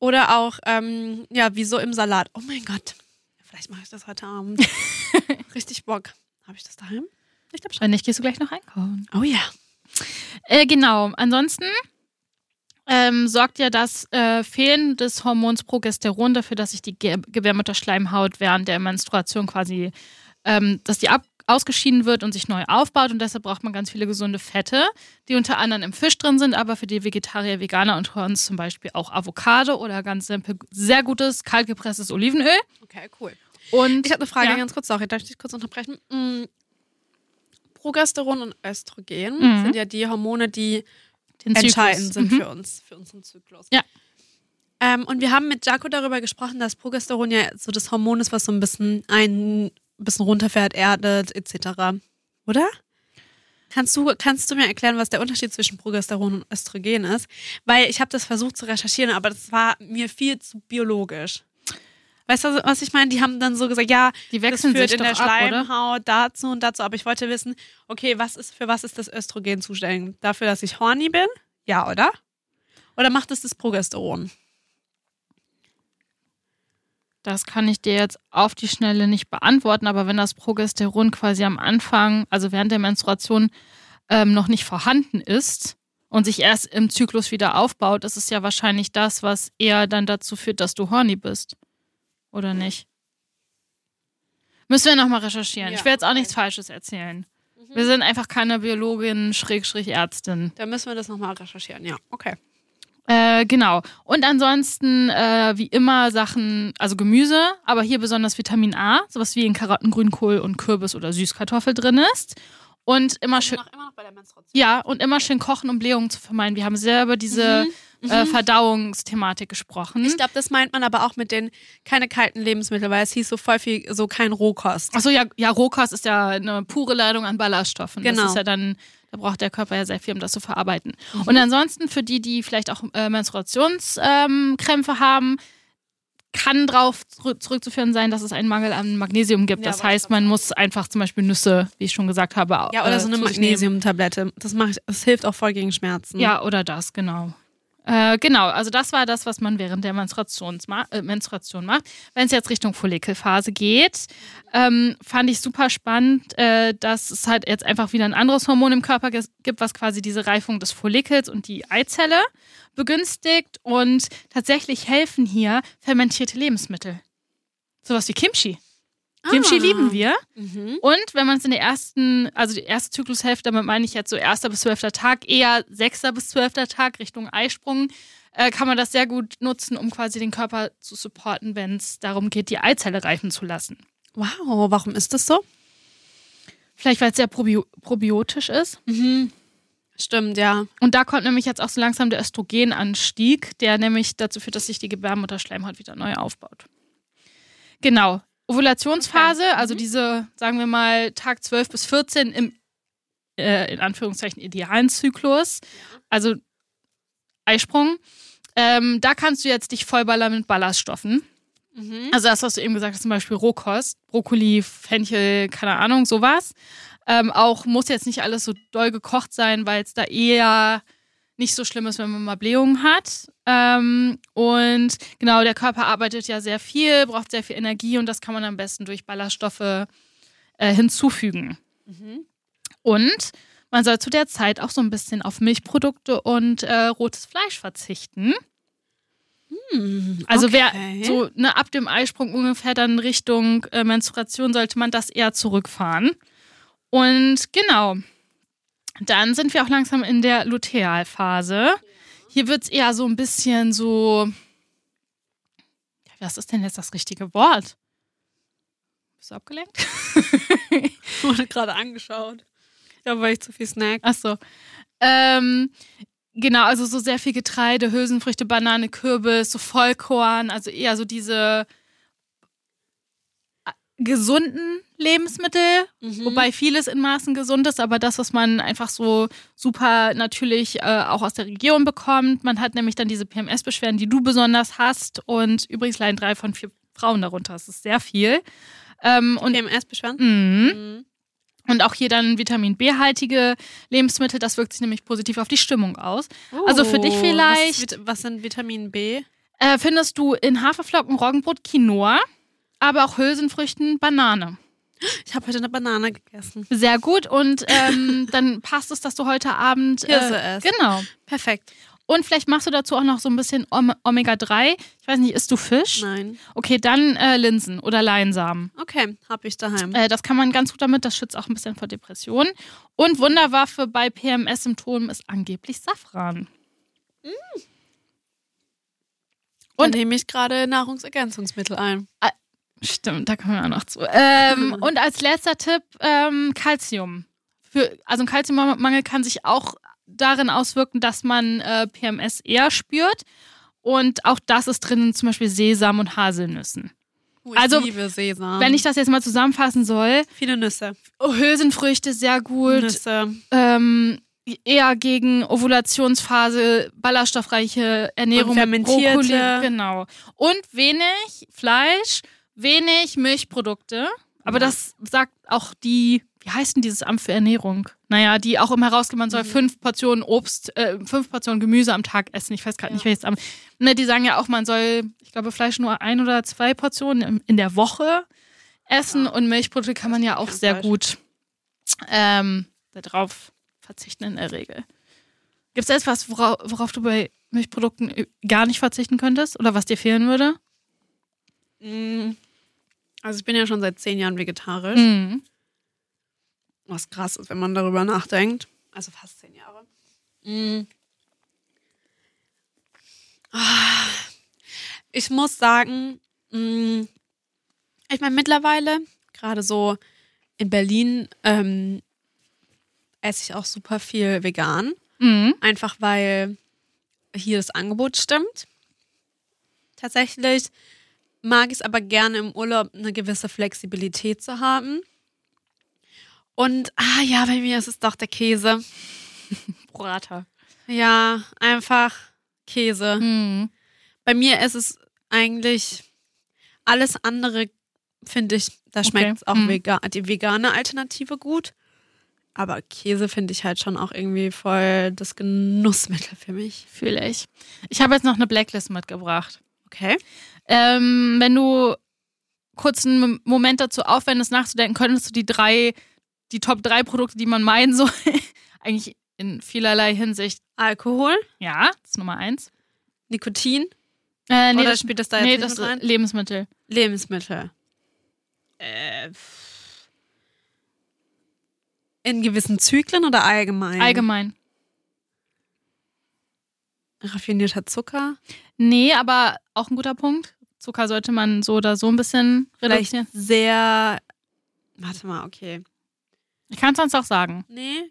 Oder auch, ähm, ja, wie so im Salat. Oh mein Gott. Vielleicht mache ich das heute Abend. Richtig Bock. Habe ich das daheim? Ich glaube schon. Wenn nicht, gehst du gleich noch einkaufen. Oh ja. Äh, genau. Ansonsten ähm, sorgt ja das äh, Fehlen des Hormons Progesteron dafür, dass sich die Ge Gebärmutterschleimhaut während der Menstruation quasi, ähm, dass die ab ausgeschieden wird und sich neu aufbaut und deshalb braucht man ganz viele gesunde Fette, die unter anderem im Fisch drin sind, aber für die Vegetarier, Veganer und für uns zum Beispiel auch Avocado oder ganz simpel sehr gutes kaltgepresstes Olivenöl. Okay, cool. Und Ich habe eine Frage Ja. ganz kurz, sorry, darf ich dich kurz unterbrechen? Mm, Progesteron und Östrogen Mhm. sind ja die Hormone, die den entscheidend sind Mhm. für uns, für unseren Zyklus. Ja. Ähm, und wir haben mit Jaco darüber gesprochen, dass Progesteron ja so das Hormon ist, was so ein bisschen ein bisschen runterfährt, erdet, etc. Oder? Kannst du, kannst du mir erklären, was der Unterschied zwischen Progesteron und Östrogen ist? Weil ich habe das versucht zu recherchieren, aber das war mir viel zu biologisch. Weißt du, was ich meine? Die haben dann so gesagt, ja, Die das wechseln führt sich in der doch ab? Schleimhaut dazu und dazu. Aber ich wollte wissen, okay, was ist, für was ist das Östrogen zuständig? Dafür, dass ich horny bin? Ja, oder? Oder macht es das Progesteron? Das kann ich dir jetzt auf die Schnelle nicht beantworten, aber wenn das Progesteron quasi am Anfang, also während der Menstruation, ähm, noch nicht vorhanden ist und sich erst im Zyklus wieder aufbaut, ist es ja wahrscheinlich das, was eher dann dazu führt, dass du horny bist. Oder nicht? Müssen wir nochmal recherchieren. Ja, ich will jetzt auch okay. nichts Falsches erzählen. Wir sind einfach keine Biologin, Schrägstrich Ärztin. Da müssen wir das nochmal recherchieren, ja. Okay. Äh, genau. Und ansonsten, äh, wie immer, Sachen, also Gemüse, aber hier besonders Vitamin A, sowas wie in Karotten, Grünkohl und Kürbis oder Süßkartoffel drin ist. Und immer schön, immer noch bei der Menstruation. ja, und immer schön kochen, um Blähungen zu vermeiden. Wir haben sehr über diese Äh, Verdauungsthematik gesprochen. Ich glaube, das meint man aber auch mit den keine kalten Lebensmittel, weil es hieß so voll viel, so kein Rohkost. Achso, ja, ja, Rohkost ist ja eine pure Ladung an Ballaststoffen. Genau. Das ist ja dann, da braucht der Körper ja sehr viel, um das zu verarbeiten. Und ansonsten für die, die vielleicht auch äh, Menstruationskrämpfe ähm, haben, kann darauf zurück, zurückzuführen sein, dass es einen Mangel an Magnesium gibt. Ja, das heißt, man muss einfach zum Beispiel Nüsse, wie ich schon gesagt habe, Ja, oder äh, so eine. Magnesiumtablette. Das das hilft auch voll gegen Schmerzen. Ja, oder das, genau. Äh, genau, also das war das, was man während der Menstruationsma äh, Menstruation macht. Wenn es jetzt Richtung Follikelphase geht, ähm, fand ich super spannend, äh, dass es halt jetzt einfach wieder ein anderes Hormon im Körper gibt, was quasi diese Reifung des Follikels und die Eizelle begünstigt. Und tatsächlich helfen hier fermentierte Lebensmittel. Sowas wie Kimchi. Kimchi Ah. lieben wir. Mhm. Und wenn man es in der ersten, also die erste Zyklushälfte, damit meine ich jetzt so erster bis zwölfter Tag, eher sechster bis zwölfter Tag Richtung Eisprung, äh, kann man das sehr gut nutzen, um quasi den Körper zu supporten, wenn es darum geht, die Eizelle reifen zu lassen. Wow, warum ist das so? Vielleicht, weil es sehr probio probiotisch ist. Stimmt, ja. Und da kommt nämlich jetzt auch so langsam der Östrogenanstieg, der nämlich dazu führt, dass sich die Gebärmutterschleimhaut wieder neu aufbaut. Genau. Ovulationsphase, also diese, sagen wir mal, Tag 12 bis 14 im, äh, in Anführungszeichen, idealen Zyklus. Also Eisprung. Ähm, da kannst du jetzt dich vollballern mit Ballaststoffen. Also das, was du eben gesagt hast, zum Beispiel Rohkost, Brokkoli, Fenchel, keine Ahnung, sowas. Ähm, auch muss jetzt nicht alles so doll gekocht sein, weil es da eher nicht so schlimm ist, wenn man mal Blähungen hat. Ähm, und genau, der Körper arbeitet ja sehr viel, braucht sehr viel Energie und das kann man am besten durch Ballaststoffe äh, hinzufügen. Mhm. Und man soll zu der Zeit auch so ein bisschen auf Milchprodukte und äh, rotes Fleisch verzichten. Hm, Also okay. wer so ne, ab dem Eisprung ungefähr dann Richtung äh, Menstruation sollte man das eher zurückfahren. Und genau, dann sind wir auch langsam in der Lutealphase. Hier wird es eher so ein bisschen so. Was ist denn jetzt das richtige Wort? Bist du abgelenkt? Ich wurde gerade angeschaut. Ja, weil ich zu viel snack. Achso. Ähm, genau, also so sehr viel Getreide, Hülsenfrüchte, Banane, Kürbis, so Vollkorn, also eher so diese gesunden Lebensmittel, Mhm. wobei vieles in Maßen gesund ist, aber das, was man einfach so super natürlich äh, auch aus der Region bekommt. Man hat nämlich dann diese PMS-Beschwerden, die du besonders hast und übrigens leiden drei von vier Frauen darunter. Das ist sehr viel. Ähm, und PMS-Beschwerden? Mhm. Mhm. Und auch hier dann Vitamin B-haltige Lebensmittel, das wirkt sich nämlich positiv auf die Stimmung aus. Also für dich Oh, vielleicht- Was, was sind Vitamin B? Äh, findest du in Haferflocken, Roggenbrot, Quinoa, aber auch Hülsenfrüchten, Banane. Ich habe heute eine Banane gegessen. Sehr gut und ähm, dann passt es, dass du heute Abend. Hirse Äh, isst. genau. Perfekt. Und vielleicht machst du dazu auch noch so ein bisschen Om Omega-3. Ich weiß nicht, isst du Fisch? Nein. Okay, dann äh, Linsen oder Leinsamen. Okay, habe ich daheim. Äh, das kann man ganz gut damit, das schützt auch ein bisschen vor Depressionen. Und Wunderwaffe bei PMS-Symptomen ist angeblich Safran. Und und- nehme ich gerade Nahrungsergänzungsmittel ein. Stimmt, da kommen wir auch noch zu. Ähm, und als letzter Tipp, ähm, Calcium. Für, also ein Calciummangel kann sich auch darin auswirken, dass man äh, PMS eher spürt. Und auch das ist drin in zum Beispiel Sesam und Haselnüssen. Oh, ich Also, liebe Sesam. Wenn ich das jetzt mal zusammenfassen soll, Viele Nüsse. Hülsenfrüchte sehr gut, Nüsse. ähm, eher gegen Ovulationsphase, ballaststoffreiche Ernährung, Und fermentierte. Brokkoli, genau. Und wenig Fleisch, wenig Milchprodukte. Aber Ja. das sagt auch die, wie heißt denn dieses Amt für Ernährung? Naja, die auch immer rausgeben, man Mhm. soll fünf Portionen Obst, äh, fünf Portionen Gemüse am Tag essen. Ich weiß gerade nicht, Ja. welches Amt. Ne, die sagen ja auch, man soll, ich glaube, Fleisch nur ein oder zwei Portionen in, der Woche essen Ja. und Milchprodukte kann man ja auch sehr Fleisch. gut ähm, darauf verzichten in der Regel. Gibt es etwas, worauf, worauf du bei Milchprodukten ü- gar nicht verzichten könntest oder was dir fehlen würde? Mm. Also ich bin ja schon seit zehn Jahren vegetarisch. Mhm. Was krass ist, wenn man darüber nachdenkt. Also fast zehn Jahre. Ah. Ich muss sagen, mm, ich meine, mittlerweile, gerade so in Berlin, ähm, esse ich auch super viel vegan. Mhm. Einfach weil hier das Angebot stimmt. Tatsächlich mag ich es aber gerne im Urlaub eine gewisse Flexibilität zu haben. Und, ah ja, bei mir ist es doch der Käse. Burrata. Ja, einfach Käse. Mhm. Bei mir ist es eigentlich alles andere, finde ich, da Okay. schmeckt auch Mhm. vega die vegane Alternative gut. Aber Käse finde ich halt schon auch irgendwie voll das Genussmittel für mich. Fühle ich. Ich habe jetzt noch eine Blacklist mitgebracht. Okay. Ähm, wenn du kurz einen Moment dazu aufwendest, nachzudenken, könntest du die drei, die Top 3 Produkte, die man meinen soll, eigentlich in vielerlei Hinsicht, Alkohol, ja, das ist Nummer eins. Nikotin Äh, nee, oder das, spielt das da nee, jetzt das nicht mit rein? Lebensmittel. Lebensmittel. Äh, in gewissen Zyklen oder allgemein? Allgemein. Raffinierter Zucker. Nee, aber auch ein guter Punkt. Zucker sollte man so oder so ein bisschen Vielleicht reduzieren. sehr. Warte mal, okay. Ich kann es sonst auch sagen. Nee.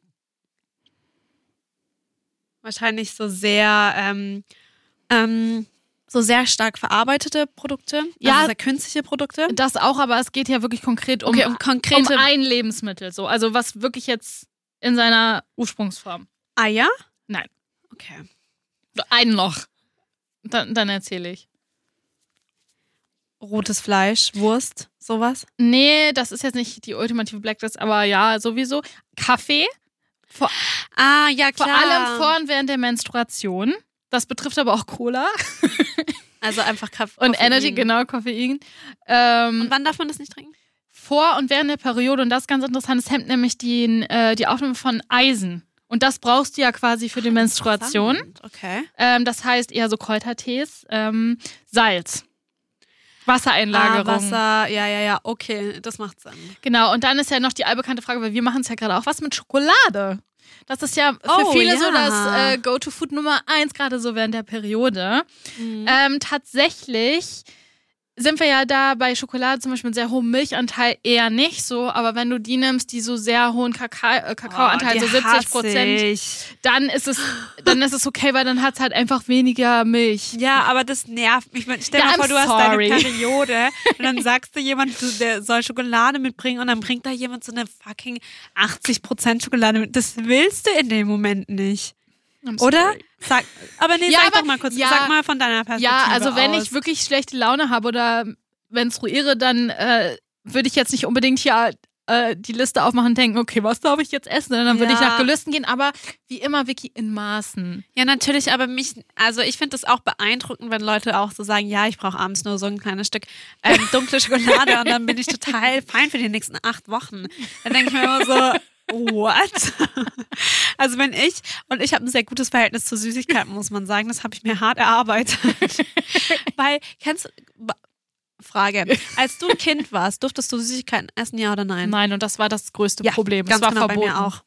Wahrscheinlich so sehr, ähm, ähm, so sehr stark verarbeitete Produkte. Ja. Also sehr künstliche Produkte. Das auch, aber es geht ja wirklich konkret um, Okay, um um konkrete ein Lebensmittel. So. Also was wirklich jetzt in seiner Ursprungsform. Eier? Nein. Okay. Ein noch. Dann, dann erzähle ich. Rotes Fleisch, Wurst, sowas. Nee, das ist jetzt nicht die ultimative Blacklist, aber ja, sowieso. Kaffee. Vor, Ah, ja, vor klar. allem vor und während der Menstruation. Das betrifft aber auch Cola Also einfach Kaffee. und Koffein. Energy, genau, Koffein. Ähm, Und wann darf man das nicht trinken? vor und während der Periode, und das ist ganz interessant, es hemmt nämlich die, äh, die Aufnahme von Eisen. Und das brauchst du ja quasi für die Menstruation. Okay. Ähm, das heißt eher so Kräutertees, ähm, Salz, Wassereinlagerung. Ah, Wasser, ja, ja, ja, okay, das macht Sinn. Genau, und dann ist ja noch die allbekannte Frage, weil wir machen es ja gerade auch, was mit Schokolade? Das ist ja für Oh, viele so ja. das äh, Go-To-Food Nummer eins, gerade so während der Periode. Mhm. Ähm, tatsächlich sind wir ja da bei Schokolade zum Beispiel mit sehr hohem Milchanteil eher nicht so, aber wenn du die nimmst, die so sehr hohen Kakao, äh, Kakaoanteil, Oh, so die 70 hasse Prozent, dann ist es, dann ist es okay, weil dann hat es halt einfach weniger Milch. Ja, aber das nervt mich. Stell dir Ja, I'm vor, du hast sorry. deine Periode und dann sagst du jemand, du, der soll Schokolade mitbringen und dann bringt da jemand so eine fucking 80% Schokolade mit. Das willst du in dem Moment nicht. Oder? Sag, aber nee, Ja, sag aber- doch mal kurz, ja. sag mal von deiner Perspektive Ja, also wenn aus. ich wirklich schlechte Laune habe oder menstruiere, dann äh, würde ich jetzt nicht unbedingt hier äh, die Liste aufmachen und denken, okay, was darf ich jetzt essen? Und dann würde ich Ja. nach Gelüsten gehen, aber wie immer, Vicky, in Maßen. Ja, natürlich, aber mich, also ich finde das auch beeindruckend, wenn Leute auch so sagen, ja, ich brauche abends nur so ein kleines Stück ähm, dunkle Schokolade und dann bin ich total fein für die nächsten acht Wochen. Dann denke ich mir immer so, what? Also wenn ich, und ich habe ein sehr gutes Verhältnis zu Süßigkeiten, muss man sagen, das habe ich mir hart erarbeitet. Weil, kennst Frage, als du ein Kind warst, durftest du Süßigkeiten essen, ja oder nein? Nein, und das war das größte Ja, Problem. Ganz es war genau, verboten. bei mir auch.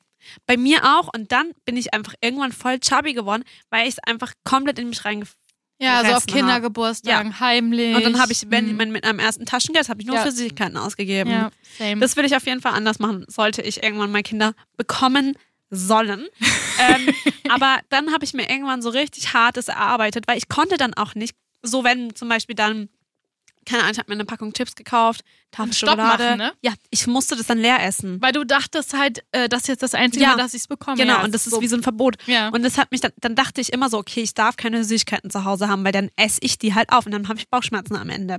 Bei mir auch. Und dann bin ich einfach irgendwann voll chubby geworden, weil ich es einfach komplett in mich reingefressen Ja, so auf Fressen Kindergeburtstagen, heimlich. Und dann habe ich, wenn, Hm. wenn mit einem ersten Taschengeld, habe ich nur Ja. für Süßigkeiten ausgegeben. Ja, same. Das will ich auf jeden Fall anders machen, sollte ich irgendwann mal Kinder bekommen sollen. ähm, aber dann habe ich mir irgendwann so richtig hartes erarbeitet, weil ich konnte dann auch nicht, so wenn zum Beispiel dann, keine Ahnung, ich habe mir eine Packung Chips gekauft, Tafel Schokolade. machen, ne? Ja, ich musste das dann leer essen. Weil du dachtest halt, äh, das ist jetzt das Einzige, Ja. Mal, dass ich es bekomme. Genau, ja, und das ist so. wie so ein Verbot. Ja. Und das hat mich dann, dann dachte ich immer so, okay, ich darf keine Süßigkeiten zu Hause haben, weil dann esse ich die halt auf und dann habe ich Bauchschmerzen am Ende.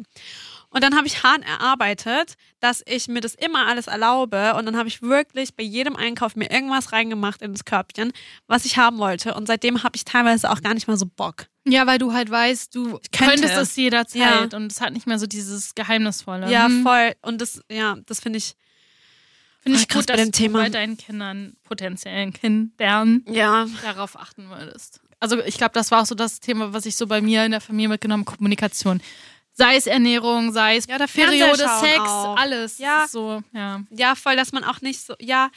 Und dann habe ich hart erarbeitet, dass ich mir das immer alles erlaube und dann habe ich wirklich bei jedem Einkauf mir irgendwas reingemacht ins Körbchen, was ich haben wollte und seitdem habe ich teilweise auch gar nicht mehr so Bock. ja, weil du halt weißt, du könnte. könntest es jederzeit Ja. und es hat nicht mehr so dieses Geheimnisvolle. Ja, Hm. voll. Und das, ja, das finde ich, Finde ich gut, dass dem du Thema. bei deinen Kindern, potenziellen Kindern, ja, darauf achten würdest. Also ich glaube, das war auch so das Thema, was ich so bei mir in der Familie mitgenommen habe, Kommunikation. Sei es Ernährung, sei es Ja, der Periode, Sex, auch. alles. Ja. So, ja. ja, voll, dass man auch nicht so, ja,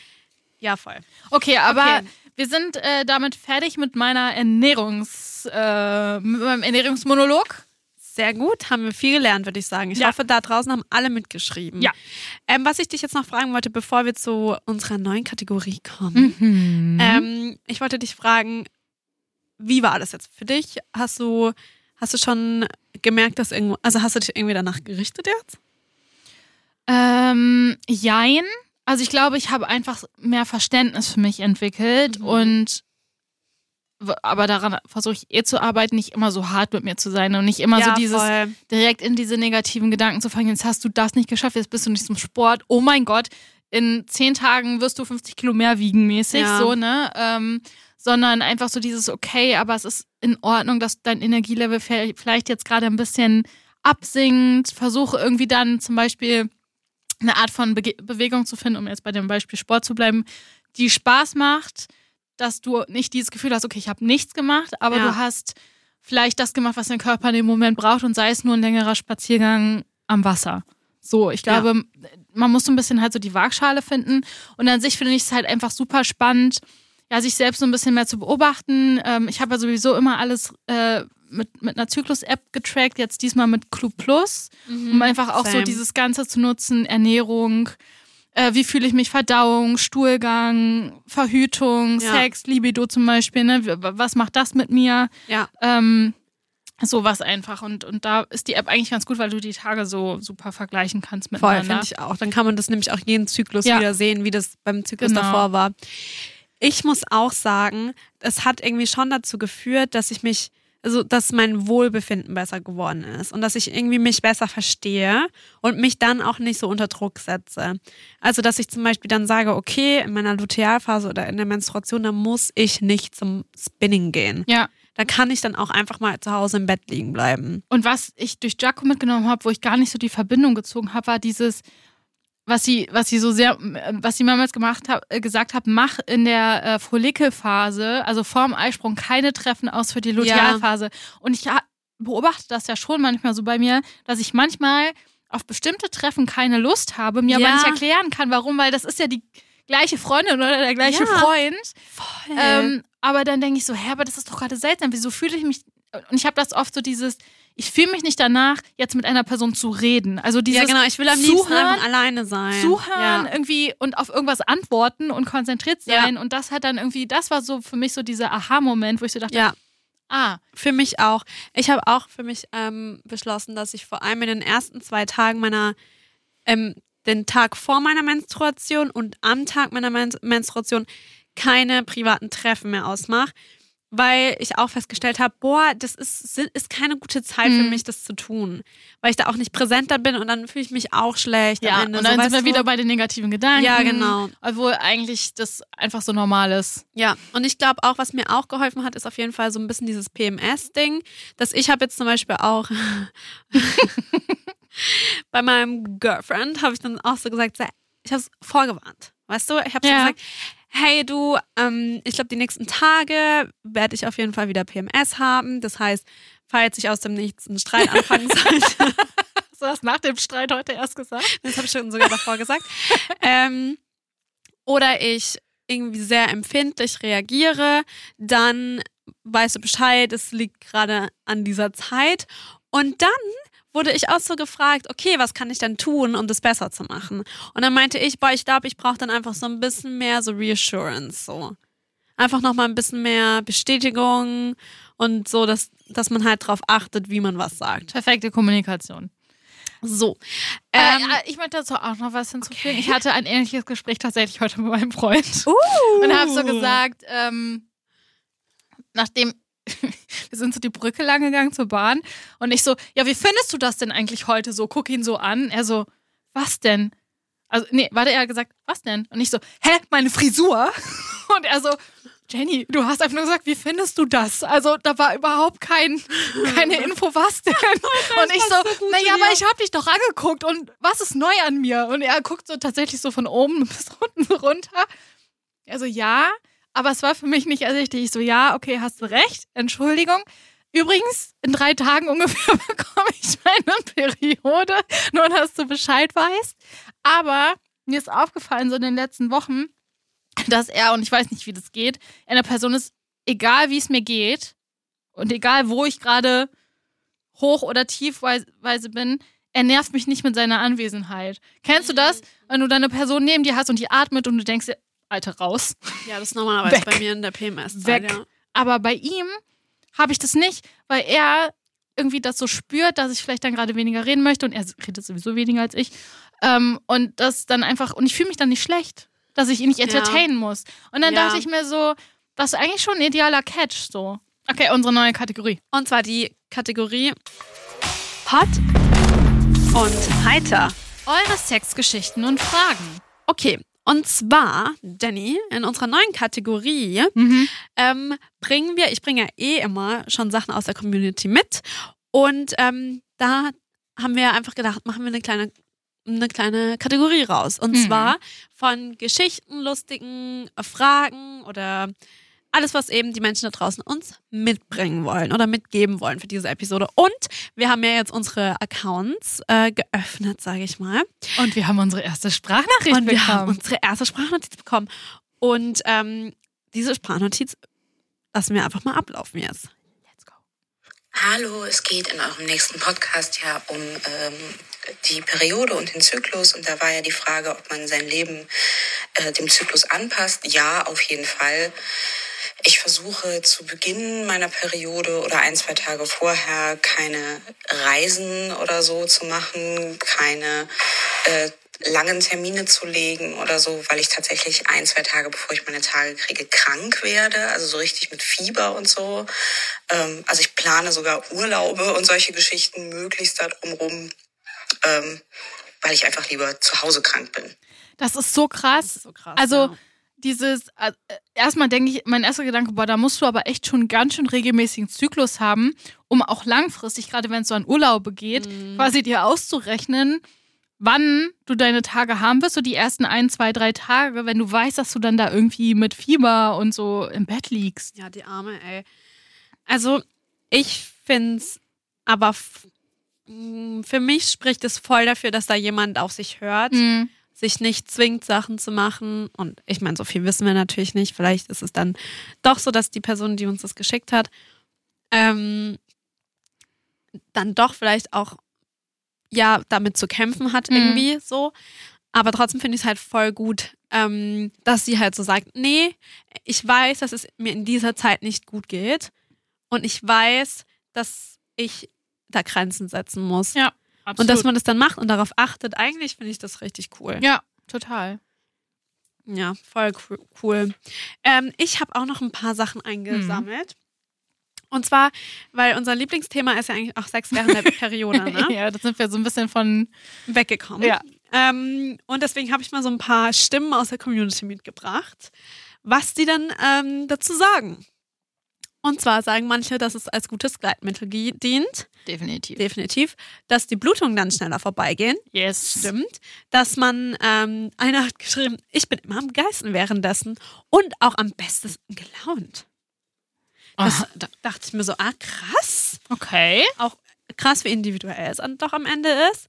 ja, voll. Okay, aber Okay. wir sind äh, damit fertig mit meiner Ernährungs, äh, mit meinem Ernährungsmonolog. Sehr gut, haben wir viel gelernt, würde ich sagen. Ich Ja. hoffe, da draußen haben alle mitgeschrieben. Ja. Ähm, was ich dich jetzt noch fragen wollte, bevor wir zu unserer neuen Kategorie kommen. Mhm. Ähm, ich wollte dich fragen, wie war das jetzt für dich? Hast du, hast du schon gemerkt, dass irgendwo, also hast du dich irgendwie danach gerichtet jetzt? Ähm, jein. Also ich glaube, ich habe einfach mehr Verständnis für mich entwickelt Mhm. und aber daran versuche ich eh zu arbeiten, nicht immer so hart mit mir zu sein und nicht immer so dieses voll. direkt in diese negativen Gedanken zu fangen, jetzt hast du das nicht geschafft, jetzt bist du nicht zum Sport, oh mein Gott, in zehn Tagen wirst du 50 Kilo mehr wiegen mäßig, Ja. so, ne? Ähm, sondern einfach so dieses, okay, aber es ist in Ordnung, dass dein Energielevel vielleicht jetzt gerade ein bisschen absinkt. Versuche irgendwie dann zum Beispiel eine Art von Bege Bewegung zu finden, um jetzt bei dem Beispiel Sport zu bleiben, die Spaß macht, dass du nicht dieses Gefühl hast, okay, ich habe nichts gemacht, aber Ja. du hast vielleicht das gemacht, was dein Körper in dem Moment braucht und sei es nur ein längerer Spaziergang am Wasser. So, ich Ja. glaube, man muss so ein bisschen halt so die Waagschale finden und an sich finde ich es halt einfach super spannend, ja, sich selbst so ein bisschen mehr zu beobachten. Ähm, ich habe ja sowieso immer alles äh, mit, mit einer Zyklus-App getrackt, jetzt diesmal mit Club Plus, um einfach auch so Same. dieses Ganze zu nutzen, Ernährung, äh, wie fühle ich mich, Verdauung, Stuhlgang, Verhütung, Ja. Sex, Libido zum Beispiel, ne? Was macht das mit mir? Ja, Ähm, sowas einfach. Und, und da ist die App eigentlich ganz gut, weil du die Tage so super vergleichen kannst voll, miteinander. finde ich auch. Dann kann man das nämlich auch jeden Zyklus Ja. wieder sehen, wie das beim Zyklus Genau. davor war. Ich muss auch sagen, es hat irgendwie schon dazu geführt, dass ich mich also dass mein Wohlbefinden besser geworden ist und dass ich irgendwie mich besser verstehe und mich dann auch nicht so unter Druck setze. Also dass ich zum Beispiel dann sage, okay, in meiner Lutealphase oder in der Menstruation, da muss ich nicht zum Spinning gehen. Ja. Da kann ich dann auch einfach mal zu Hause im Bett liegen bleiben. Und was ich durch Jaco mitgenommen habe, wo ich gar nicht so die Verbindung gezogen habe, war dieses, was sie, was sie so sehr, was sie damals gemacht hat, äh, gesagt hat, mach in der äh, Follikelphase, also vorm Eisprung, keine Treffen aus für die Lutealphase. Und ich ha- beobachte das ja schon manchmal so bei mir, dass ich manchmal auf bestimmte Treffen keine Lust habe, mir Ja. aber nicht erklären kann, warum, weil das ist ja die gleiche Freundin oder der gleiche Ja. Freund. Voll. Ähm, aber dann denke ich so, hä, aber das ist doch gerade seltsam. Wieso fühle ich mich? Und ich habe das oft so dieses, ich fühle mich nicht danach, jetzt mit einer Person zu reden. Also dieses ja, genau, ich will am liebsten Zuhören, einfach alleine sein. Zuhören Ja. irgendwie und auf irgendwas antworten und konzentriert Ja. sein. Und das hat dann irgendwie, das war so für mich so dieser Aha-Moment, wo ich so dachte, ja, ah, für mich auch. Ich habe auch für mich ähm, beschlossen, dass ich vor allem in den ersten zwei Tagen meiner, ähm, den Tag vor meiner Menstruation und am Tag meiner Men Menstruation keine privaten Treffen mehr ausmache, weil ich auch festgestellt habe, boah, das ist, ist keine gute Zeit für Mhm. mich, das zu tun, weil ich da auch nicht präsenter bin und dann fühle ich mich auch schlecht ja. Und dann so, sind wir du? wieder bei den negativen Gedanken. Ja, genau. Obwohl eigentlich das einfach so normal ist. Ja, und ich glaube auch, was mir auch geholfen hat, ist auf jeden Fall so ein bisschen dieses PMS-Ding. Dass ich habe jetzt zum Beispiel auch bei meinem Girlfriend habe ich dann auch so gesagt, ich habe es vorgewarnt. Weißt du, ich habe so Ja. gesagt, hey du, ähm, ich glaube die nächsten Tage werde ich auf jeden Fall wieder PMS haben. Das heißt, falls ich aus dem Nichts einen Streit anfangen sollte, Hast du das nach dem Streit heute erst gesagt? das habe ich schon sogar davor gesagt. ähm, oder ich irgendwie sehr empfindlich reagiere, dann weißt du Bescheid, es liegt gerade an dieser Zeit. Und dann wurde ich auch so gefragt, okay, was kann ich dann tun, um das besser zu machen? Und dann meinte ich, boah, ich glaube, ich brauche dann einfach so ein bisschen mehr so Reassurance, so. Einfach nochmal ein bisschen mehr Bestätigung und so, dass, dass man halt drauf achtet, wie man was sagt. Perfekte Kommunikation. So. Ähm, Ähm, ich möchte dazu auch noch was hinzufügen. Ich hatte ein ähnliches Gespräch tatsächlich heute mit meinem Freund. uh, Und habe so gesagt, ähm, nachdem wir sind so die Brücke lang gegangen zur Bahn und ich so, ja, wie findest du das denn eigentlich heute so? Guck ihn so an. Er so, was denn? Also, nee, warte, er hat gesagt, was denn? Und ich so, hä, meine Frisur? Und er so, Jenny, du hast einfach nur gesagt, wie findest du das? Also, da war überhaupt kein, keine Info, was denn? Und ich so, naja, aber ich hab dich doch angeguckt und was ist neu an mir? Und er guckt so tatsächlich so von oben bis unten so runter. Also ja, aber es war für mich nicht ersichtlich. Ich so, ja, okay, hast du recht. Entschuldigung. Übrigens, in drei Tagen ungefähr bekomme ich meine Periode, nur dass du Bescheid weißt. Aber mir ist aufgefallen, so in den letzten Wochen, dass er, und ich weiß nicht, wie das geht, eine Person ist, egal wie es mir geht und egal wo ich gerade hoch- oder tiefweise bin, er nervt mich nicht mit seiner Anwesenheit. Kennst du das? Wenn du deine Person neben dir hast und die atmet und du denkst Alter, raus. Ja, das ist normalerweise bei mir in der PMS. Weg. Ja. Aber bei ihm habe ich das nicht, weil er irgendwie das so spürt, dass ich vielleicht dann gerade weniger reden möchte und er redet sowieso weniger als ich. Ähm, und das dann einfach, und ich fühle mich dann nicht schlecht, dass ich ihn nicht entertainen muss. Und dann Ja. dachte ich mir so, das ist eigentlich schon ein idealer Catch so. Okay, unsere neue Kategorie. Und zwar die Kategorie Hot und heiter. Eure Sexgeschichten und Fragen. Okay, und zwar, Jenny, in unserer neuen Kategorie Mhm. ähm, bringen wir, ich bringe ja eh immer schon Sachen aus der Community mit. Und ähm, da haben wir einfach gedacht, machen wir eine kleine, eine kleine Kategorie raus. Und Mhm. zwar von Geschichten, lustigen Fragen oder alles, was eben die Menschen da draußen uns mitbringen wollen oder mitgeben wollen für diese Episode. Und wir haben ja jetzt unsere Accounts äh, geöffnet, sage ich mal. Und wir haben unsere erste Sprachnachricht Und wir haben bekommen. unsere erste Sprachnotiz bekommen. Und ähm, diese Sprachnotiz lassen wir einfach mal ablaufen jetzt. Let's go. Hallo, es geht in eurem nächsten Podcast ja um ähm, die Periode und den Zyklus. Und da war ja die Frage, ob man sein Leben äh, dem Zyklus anpasst. Ja, auf jeden Fall. Ich versuche zu Beginn meiner Periode oder ein, zwei Tage vorher keine Reisen oder so zu machen, keine äh, langen Termine zu legen oder so, weil ich tatsächlich ein, zwei Tage, bevor ich meine Tage kriege, krank werde, also so richtig mit Fieber und so. Ähm, also ich plane sogar Urlaube und solche Geschichten möglichst da drumrum, ähm, weil ich einfach lieber zu Hause krank bin. Das ist so krass. so krass. Also ja. Dieses, äh, erstmal denke ich, mein erster Gedanke, boah, da musst du aber echt schon ganz schön regelmäßigen Zyklus haben, um auch langfristig, gerade wenn es so an Urlaube geht, Mhm. quasi dir auszurechnen, wann du deine Tage haben wirst, so die ersten ein, zwei, drei Tage, wenn du weißt, dass du dann da irgendwie mit Fieber und so im Bett liegst. Ja, die Arme, ey. Also, ich finde es aber mh, für mich spricht es voll dafür, dass da jemand auf sich hört, Mhm. Sich nicht zwingt, Sachen zu machen. Und ich meine, so viel wissen wir natürlich nicht. Vielleicht ist es dann doch so, dass die Person, die uns das geschickt hat, ähm, dann doch vielleicht auch ja damit zu kämpfen hat Mhm. irgendwie so. Aber trotzdem finde ich es halt voll gut, ähm, dass sie halt so sagt, nee, ich weiß, dass es mir in dieser Zeit nicht gut geht und ich weiß, dass ich da Grenzen setzen muss. Ja, und dass man das dann macht und darauf achtet, eigentlich finde ich das richtig cool. Ja, total. Ja, voll coo- cool. Ähm, ich habe auch noch ein paar Sachen eingesammelt. Und zwar, weil unser Lieblingsthema ist ja eigentlich auch Sex während der Periode, ne? Ja, das sind wir so ein bisschen von. Weggekommen. Ja. Ähm, und deswegen habe ich mal so ein paar Stimmen aus der Community mitgebracht, was die dann ähm, dazu sagen. Und zwar sagen manche, dass es als gutes Gleitmittel dient, Definitiv. definitiv, dass die Blutungen dann schneller vorbeigehen. Yes. Stimmt. Dass man, ähm, einer hat geschrieben, ich bin immer am Geisten währenddessen und auch am besten gelaunt. Das, Aha. da dachte ich mir so, ah, krass. Okay. Auch krass, wie individuell es dann doch am Ende ist.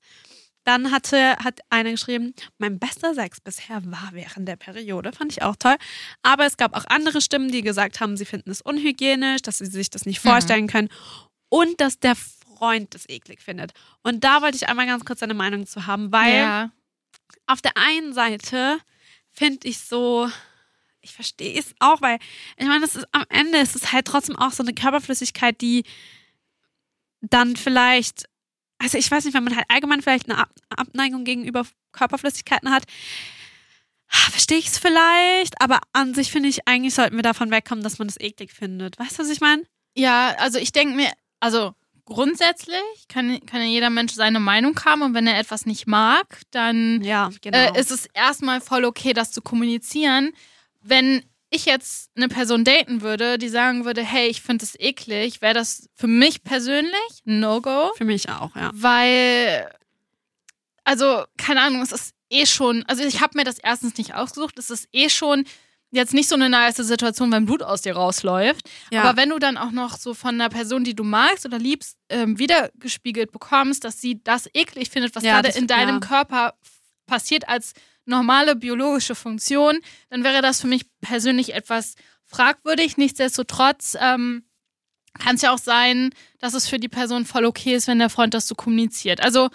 Dann hatte, hat einer geschrieben, mein bester Sex bisher war während der Periode. Fand ich auch toll. Aber es gab auch andere Stimmen, die gesagt haben, sie finden es unhygienisch, dass sie sich das nicht vorstellen können und dass der Freund das eklig findet. Und da wollte ich einmal ganz kurz seine Meinung zu haben, weil ja. auf der einen Seite finde ich so, ich verstehe es auch, weil ich meine, das ist am Ende ist es halt trotzdem auch so eine Körperflüssigkeit, die dann vielleicht, also ich weiß nicht, wenn man halt allgemein vielleicht eine Ab Abneigung gegenüber Körperflüssigkeiten hat, verstehe ich es vielleicht, aber an sich finde ich, eigentlich sollten wir davon wegkommen, dass man das eklig findet. Weißt du, was ich meine? Ja, also ich denke mir, also grundsätzlich kann, kann ja jeder Mensch seine Meinung haben und wenn er etwas nicht mag, dann Ja, genau. äh, ist es erstmal voll okay, das zu kommunizieren. Wenn ich jetzt eine Person daten würde, die sagen würde, hey, ich finde es eklig, wäre das für mich persönlich ein No-Go, Für mich auch, ja. weil, also, keine Ahnung, es ist eh schon, also ich habe mir das erstens nicht ausgesucht, es ist eh schon jetzt nicht so eine nice Situation, wenn Blut aus dir rausläuft. Ja. Aber wenn du dann auch noch so von einer Person, die du magst oder liebst, ähm, wiedergespiegelt bekommst, dass sie das eklig findet, was Ja, gerade in deinem ja. Körper passiert als normale biologische Funktion, dann wäre das für mich persönlich etwas fragwürdig. Nichtsdestotrotz ähm, kann es ja auch sein, dass es für die Person voll okay ist, wenn der Freund das so kommuniziert. Also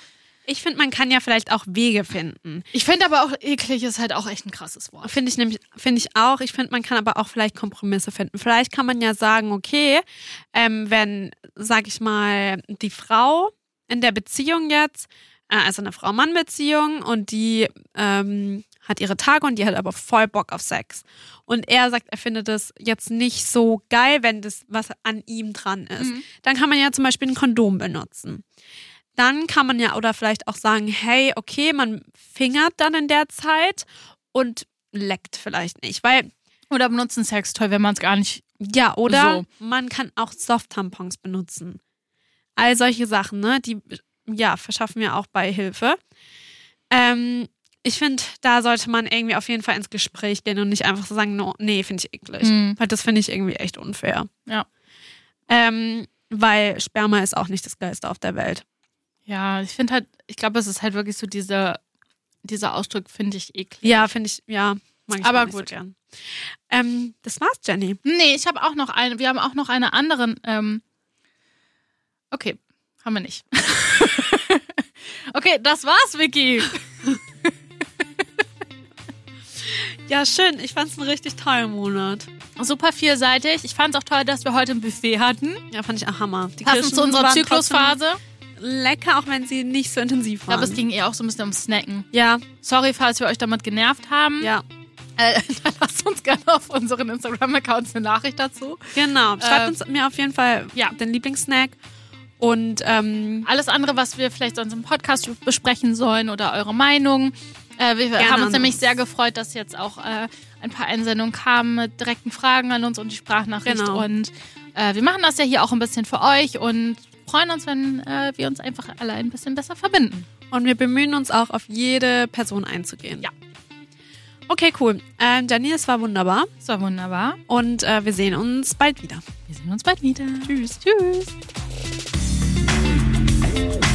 Ich finde, man kann ja vielleicht auch Wege finden. ich finde aber auch eklig ist halt auch echt ein krasses Wort. Finde ich nämlich, finde ich auch. Ich finde, man kann aber auch vielleicht Kompromisse finden. Vielleicht kann man ja sagen, okay, ähm, wenn, sag ich mal, die Frau in der Beziehung jetzt, also eine Frau-Mann-Beziehung und die ähm, hat ihre Tage und die hat aber voll Bock auf Sex. Und er sagt, er findet das jetzt nicht so geil, wenn das was an ihm dran ist. Mhm. Dann kann man ja zum Beispiel ein Kondom benutzen. Dann kann man ja oder vielleicht auch sagen, hey, okay, man fingert dann in der Zeit und leckt vielleicht nicht, weil Oder benutzen Sextoy, wenn man es gar nicht. ja, oder So. man kann auch Soft-Tampons benutzen. All solche Sachen, ne, die ja, verschaffen mir auch bei Hilfe. Ähm, ich finde, da sollte man irgendwie auf jeden Fall ins Gespräch gehen und nicht einfach so sagen, no, nee, finde ich eklig. Mhm. Weil das finde ich irgendwie echt unfair. Ja. Ähm, weil Sperma ist auch nicht das Geilste auf der Welt. Ja, ich finde halt, ich glaube, es ist halt wirklich so diese, dieser Ausdruck finde ich eklig. Ja, finde ich, ja, mag ich Aber gut. so gern. Ähm, das war's, Jenny. Nee, ich habe auch noch eine, wir haben auch noch eine anderen, ähm, okay, haben wir nicht. okay, das war's, Vicky. Ja, schön. Ich fand's einen richtig tollen Monat. Super vielseitig. Ich fand es auch toll, dass wir heute ein Buffet hatten. Ja, fand ich auch Hammer. Die Passend Kirschen zu unserer waren Zyklusphase. lecker, auch wenn sie nicht so intensiv Ich waren. glaube, es ging eher auch so ein bisschen ums Snacken. ja, Sorry, falls wir euch damit genervt haben. ja, Äh, dann lasst uns gerne auf unseren Instagram-Accounts eine Nachricht dazu. genau. Schreibt Äh, uns mir auf jeden Fall ja. den Lieblingssnack. Und ähm, Alles andere, was wir vielleicht sonst im Podcast besprechen sollen oder eure Meinung. Äh, wir Gerne haben uns nämlich sehr gefreut, dass jetzt auch äh, ein paar Einsendungen kamen mit direkten Fragen an uns und die Sprachnachricht. Genau. Und äh, wir machen das ja hier auch ein bisschen für euch und freuen uns, wenn äh, wir uns einfach alle ein bisschen besser verbinden. Und wir bemühen uns auch, auf jede Person einzugehen. Ja. Okay, cool. Äh, Jenny, es war wunderbar. Das war wunderbar. Und äh, wir sehen uns bald wieder. Wir sehen uns bald wieder. Tschüss. Tschüss. Bye.